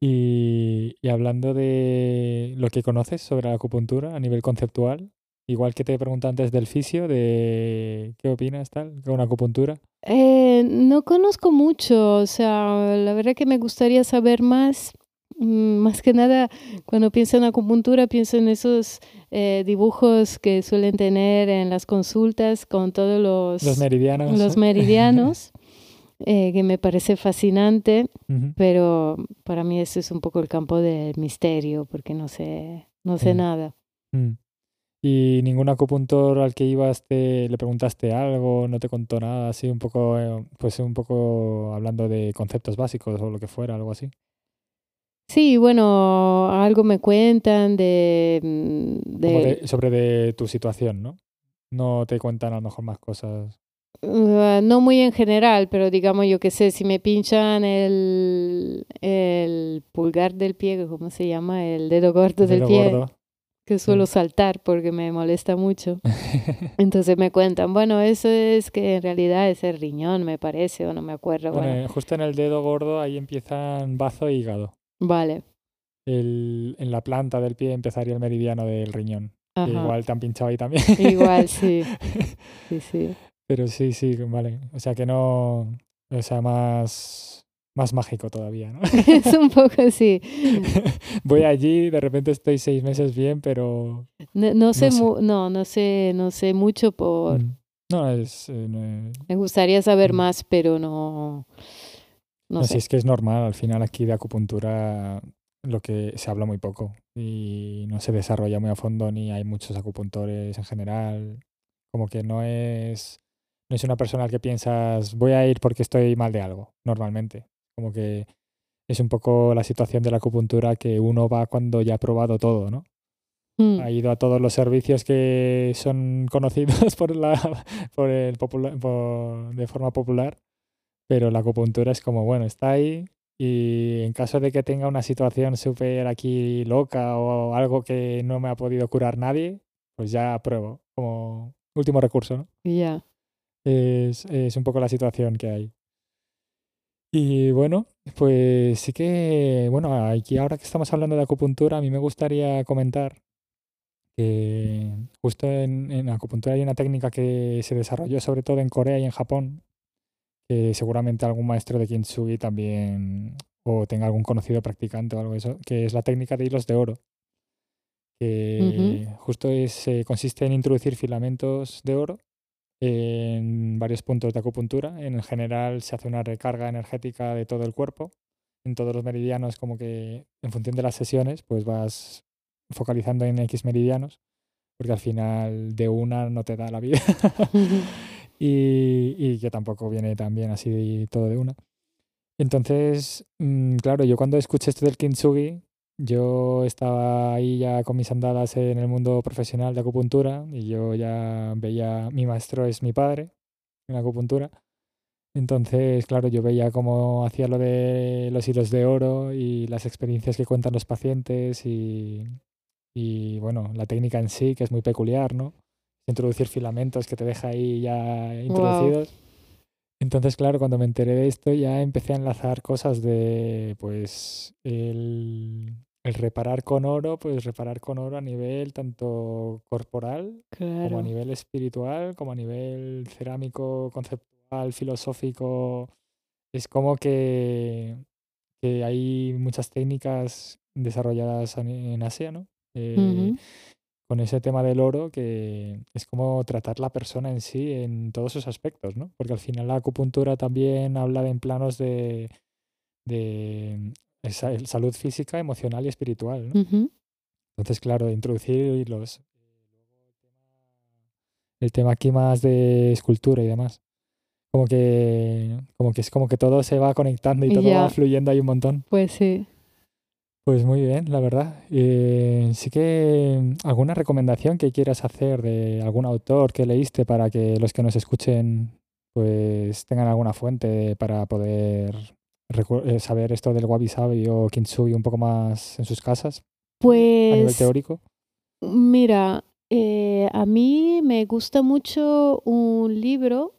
y, y hablando de lo que conoces sobre la acupuntura a nivel conceptual, Igual que te pregunté antes del fisio, de qué opinas tal, con acupuntura. Eh, no conozco mucho, o sea, la verdad que me gustaría saber más. Mm, más que nada, cuando pienso en acupuntura, pienso en esos eh, dibujos que suelen tener en las consultas con todos los, los meridianos. Los [LAUGHS] meridianos. Eh, que me parece fascinante, pero para mí eso es un poco el campo del misterio, porque no sé, no sé nada. Mm. ¿Y ningún acupuntor al que ibas te, le preguntaste algo, no te contó nada, así un poco, eh, pues un poco hablando de conceptos básicos o lo que fuera, algo así? Sí, bueno, algo me cuentan de... Mm, sobre de tu situación, ¿no? No te cuentan a lo mejor más cosas. Uh, no muy en general, pero digamos, yo qué sé, si me pinchan el, el pulgar del pie, ¿cómo se llama? El dedo gordo del pie que suelo saltar porque me molesta mucho. [LAUGHS] Entonces me cuentan, bueno, eso es que en realidad es el riñón, me parece, o no me acuerdo. Bueno, justo en el dedo gordo ahí empiezan bazo e hígado. Vale. El, en la planta del pie empezaría el meridiano del riñón. Igual te han pinchado ahí también. Igual, sí. [LAUGHS] Sí, sí. Pero sí, sí, vale. O sea que no, o sea, más más mágico todavía, ¿no? [LAUGHS] es un poco así. [LAUGHS] Voy allí, de repente estoy seis meses bien, pero... No, sé, no, no, sé, no sé mucho por... Mm. No, es... Eh, Me gustaría saber mm. más, pero no... No, sé. Si es que es normal, al final aquí de acupuntura lo que se habla muy poco y no se desarrolla muy a fondo ni hay muchos acupuntores en general. Como que no es, no es una persona al que piensas voy a ir porque estoy mal de algo, normalmente. Como que es un poco la situación de la acupuntura que uno va cuando ya ha probado todo, ¿no? Mm. Ha ido a todos los servicios que son conocidos [LAUGHS] por la, por el de forma popular, pero la acupuntura es como, bueno, está ahí y en caso de que tenga una situación súper aquí loca o algo que no me ha podido curar nadie, pues ya pruebo, como último recurso, ¿no? Ya. Es, es un poco la situación que hay. Y bueno, pues sí que, bueno, aquí ahora que estamos hablando de acupuntura, a mí me gustaría comentar que justo en, acupuntura hay una técnica que se desarrolló sobre todo en Corea y en Japón, que seguramente algún maestro de kintsugi también, o tenga algún conocido practicante o algo de eso, que es la técnica de hilos de oro, que justo es, eh, consiste en introducir filamentos de oro en varios puntos de acupuntura. En general se hace una recarga energética de todo el cuerpo, en todos los meridianos, como que en función de las sesiones, pues vas focalizando en X meridianos, porque al final de una no te da la vida. [LAUGHS] y, y, que tampoco viene tan bien así todo de una. Entonces, mm, claro, yo cuando escuché esto del kintsugi, yo estaba ahí ya con mis andadas en el mundo profesional de acupuntura y yo ya veía, mi maestro es mi padre en acupuntura. Entonces, claro, yo veía cómo hacía lo de los hilos de oro y las experiencias que cuentan los pacientes y, y bueno, la técnica en sí, que es muy peculiar, ¿no? Introducir filamentos que te deja ahí ya introducidos. Entonces, claro, cuando me enteré de esto ya empecé a enlazar cosas de, pues, el, el reparar con oro, pues reparar con oro a nivel tanto corporal como a nivel espiritual, como a nivel cerámico, conceptual, filosófico. Es como que, que hay muchas técnicas desarrolladas en Asia, ¿no? Eh, con ese tema del oro que es como tratar la persona en sí en todos sus aspectos, ¿no? Porque al final la acupuntura también habla de en planos de, de salud física, emocional y espiritual, ¿no? Entonces, claro, introducir los el tema aquí más de escultura y demás. Como que, como que es como que todo se va conectando y todo va fluyendo ahí un montón. Pues sí. Pues muy bien, la verdad. Eh, sí que alguna recomendación que quieras hacer de algún autor que leíste para que los que nos escuchen pues tengan alguna fuente para poder saber esto del wabi sabi o kintsugi un poco más en sus casas pues, a nivel teórico. Mira, eh, a mí me gusta mucho un libro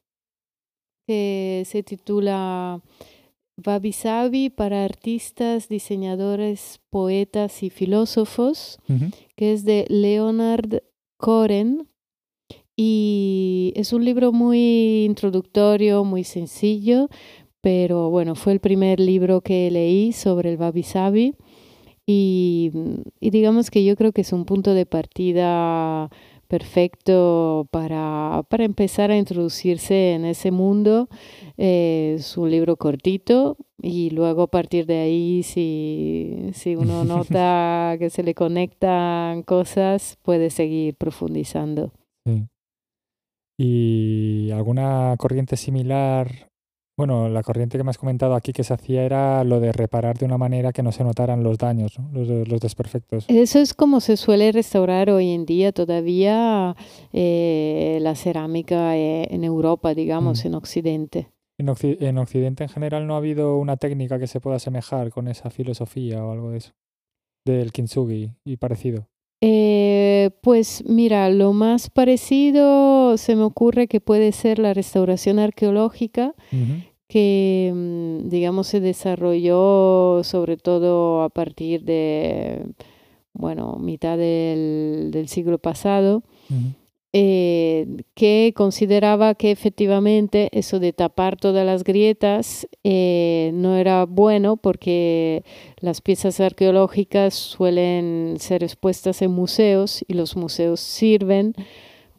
que se titula Wabi Sabi para artistas, diseñadores, poetas y filósofos, que es de Leonard Cohen. Y es un libro muy introductorio, muy sencillo, pero bueno, fue el primer libro que leí sobre el Wabi Sabi. Y, y digamos que yo creo que es un punto de partida perfecto para, para empezar a introducirse en ese mundo. Eh, es un libro cortito y luego a partir de ahí, si, si uno [LAUGHS] nota que se le conectan cosas, puede seguir profundizando. ¿Y alguna corriente similar bueno, la corriente que me has comentado aquí que se hacía era lo de reparar de una manera que no se notaran los daños, los, los, desperfectos. Eso es como se suele restaurar hoy en día todavía eh, la cerámica eh, en Europa, digamos, mm. en Occidente. En, en, Occidente en general no ha habido una técnica que se pueda asemejar con esa filosofía o algo de eso, del kintsugi y parecido. Eh, pues mira, lo más parecido se me ocurre que puede ser la restauración arqueológica, que mm, digamos se desarrolló sobre todo a partir de, bueno, mitad del, del siglo pasado. Eh, que consideraba que efectivamente eso de tapar todas las grietas eh, no era bueno porque las piezas arqueológicas suelen ser expuestas en museos y los museos sirven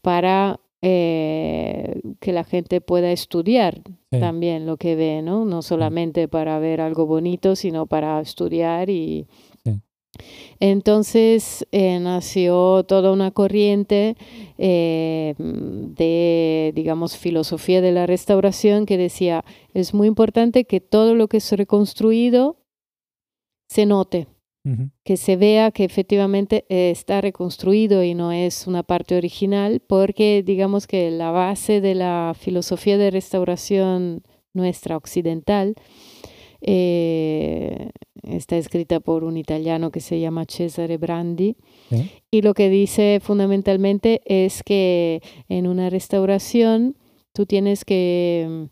para eh, que la gente pueda estudiar también lo que ve, ¿no? No solamente para ver algo bonito, sino para estudiar y, entonces eh, nació toda una corriente eh, de, digamos, filosofía de la restauración que decía, es muy importante que todo lo que es reconstruido se note, que se vea que efectivamente está reconstruido y no es una parte original, porque digamos que la base de la filosofía de restauración nuestra occidental eh, está escrita por un italiano que se llama Cesare Brandi. Y lo que dice fundamentalmente es que en una restauración tú tienes que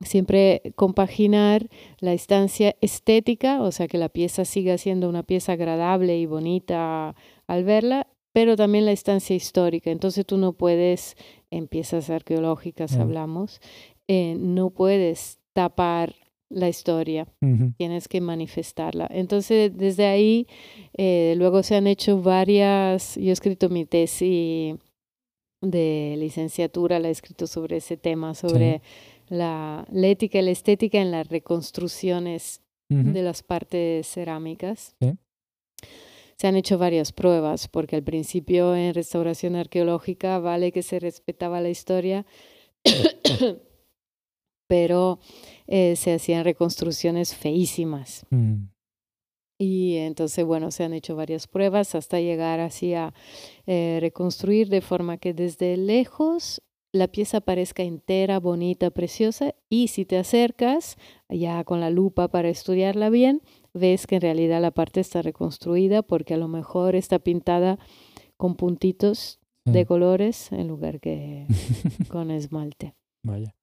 mm, siempre compaginar la instancia estética, o sea, que la pieza siga siendo una pieza agradable y bonita al verla, pero también la instancia histórica. Entonces tú no puedes, en piezas arqueológicas hablamos, eh, no puedes tapar la historia, tienes que manifestarla. Entonces, desde ahí, eh, luego se han hecho varias, yo he escrito mi tesis de licenciatura, la he escrito sobre ese tema, sobre la, ética y la estética en las reconstrucciones de las partes cerámicas. Se han hecho varias pruebas, porque al principio en restauración arqueológica vale que se respetaba la historia, [COUGHS] pero eh, se hacían reconstrucciones feísimas. Mm. Y entonces, bueno, se han hecho varias pruebas hasta llegar así a eh, reconstruir de forma que desde lejos la pieza parezca entera, bonita, preciosa, y si te acercas ya con la lupa para estudiarla bien, ves que en realidad la parte está reconstruida porque a lo mejor está pintada con puntitos de mm. colores en lugar que [LAUGHS] con esmalte. Vaya.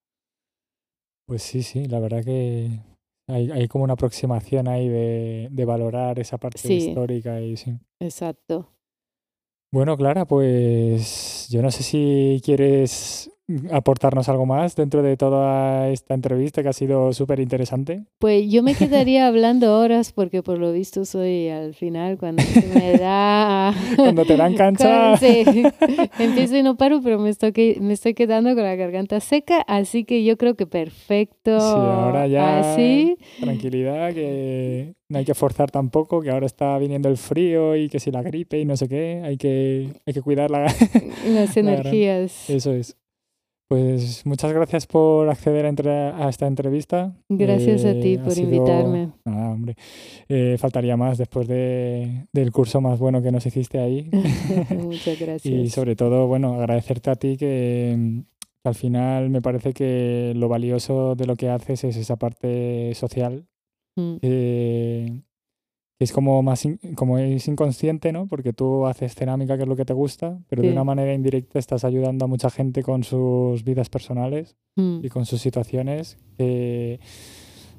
Pues sí, sí, la verdad que hay, hay como una aproximación ahí de, de valorar esa parte histórica y sí. Exacto. Bueno, Clara, pues yo no sé si quieres aportarnos algo más dentro de toda esta entrevista que ha sido súper interesante? Pues yo me quedaría [LAUGHS] hablando horas porque por lo visto soy al final cuando me da... [LAUGHS] cuando te dan [LAUGHS] cancha. Sí, empiezo y no paro, pero me estoy, me estoy quedando con la garganta seca, así que yo creo que perfecto. Sí, ahora ya así. tranquilidad, que no hay que forzar tampoco, que ahora está viniendo el frío y que si la gripe y no sé qué, hay que, hay que cuidar la... las energías. Eso es. Pues muchas gracias por acceder a, esta entrevista. Gracias a ti eh, por invitarme. Nada, hombre. Eh, faltaría más después de, del curso más bueno que nos hiciste ahí. [LAUGHS] muchas [LAUGHS] gracias. y sobre todo, bueno, agradecerte a ti que, al final me parece que lo valioso de lo que haces es esa parte social. Mm es como más como es inconsciente, ¿no? Porque tú haces cerámica, que es lo que te gusta, pero de una manera indirecta estás ayudando a mucha gente con sus vidas personales mm. y con sus situaciones que,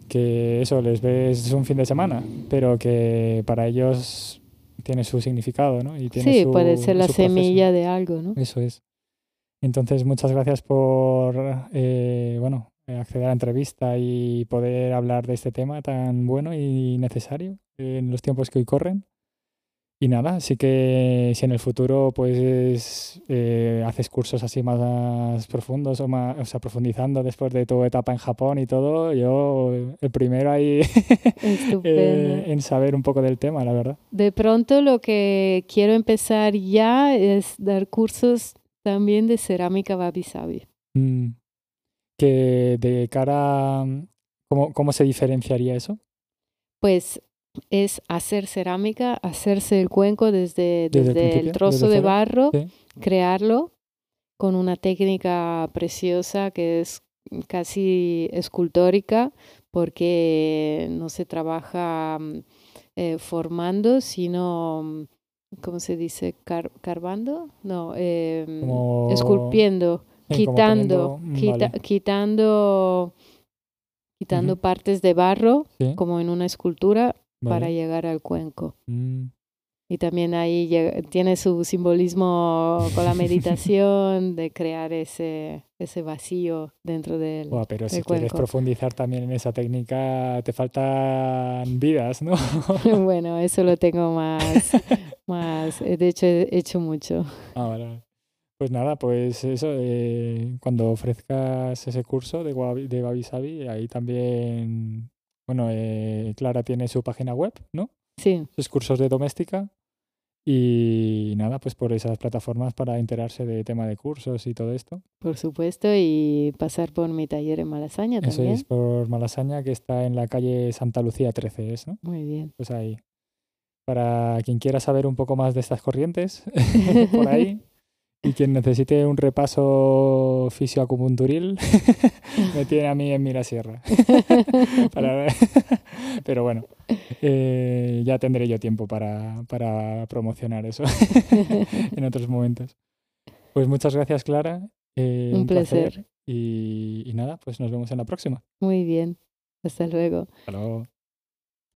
que eso les ves un fin de semana, pero que para ellos tiene su significado, ¿no? Y tiene sí, puede ser la semilla de algo, ¿no? Eso es. Entonces, muchas gracias por, eh, bueno, acceder a la entrevista y poder hablar de este tema tan bueno y necesario en los tiempos que hoy corren. Y nada, así que si en el futuro pues eh, haces cursos así más profundos o más, o sea, profundizando después de tu etapa en Japón y todo, yo el primero ahí [LAUGHS] eh, en saber un poco del tema, la verdad. De pronto lo que quiero empezar ya es dar cursos también de cerámica wabi sabi. Mm. Que de cara, ¿cómo, ¿cómo se diferenciaría eso? Pues es hacer cerámica, hacerse el cuenco desde, desde, el, trozo de barro, crearlo con una técnica preciosa que es casi escultórica porque no se trabaja mm, eh, formando, sino, mm, ¿cómo se dice? ¿Carbando? No, em, esculpiendo, quitando, mm, quitando, quitando partes de barro, como en una escultura, para llegar al cuenco. Mm. Y también ahí tiene su simbolismo con la [LAUGHS] meditación de crear ese, ese vacío dentro del. Bueno, pero si quieres profundizar también en esa técnica, te faltan vidas, ¿no? [LAUGHS] bueno, eso lo tengo más. [LAUGHS] más de hecho, he hecho mucho. Ah, vale. Pues nada, pues eso, eh, cuando ofrezcas ese curso de, de Babi Sabi, ahí también bueno, eh, Clara tiene su página web, ¿no? Sí. Sus cursos de doméstica. Y nada, pues por esas plataformas para enterarse de tema de cursos y todo esto. Por supuesto, y pasar por mi taller en Malasaña también. Eso es, por Malasaña, que está en la calle Santa Lucía 13, ¿es, no? Muy bien. Pues ahí. Para quien quiera saber un poco más de estas corrientes, [LAUGHS] [LAUGHS] por ahí, y quien necesite un repaso fisioacupunturil, [LAUGHS] me tiene a mí en Mirasierra. [LAUGHS] para... [LAUGHS] Pero bueno, eh, ya tendré yo tiempo para, para promocionar eso en otros momentos. Pues muchas gracias, Clara. Eh, un, placer. Y, y nada, pues nos vemos en la próxima. Muy bien. Hasta luego. Hasta luego.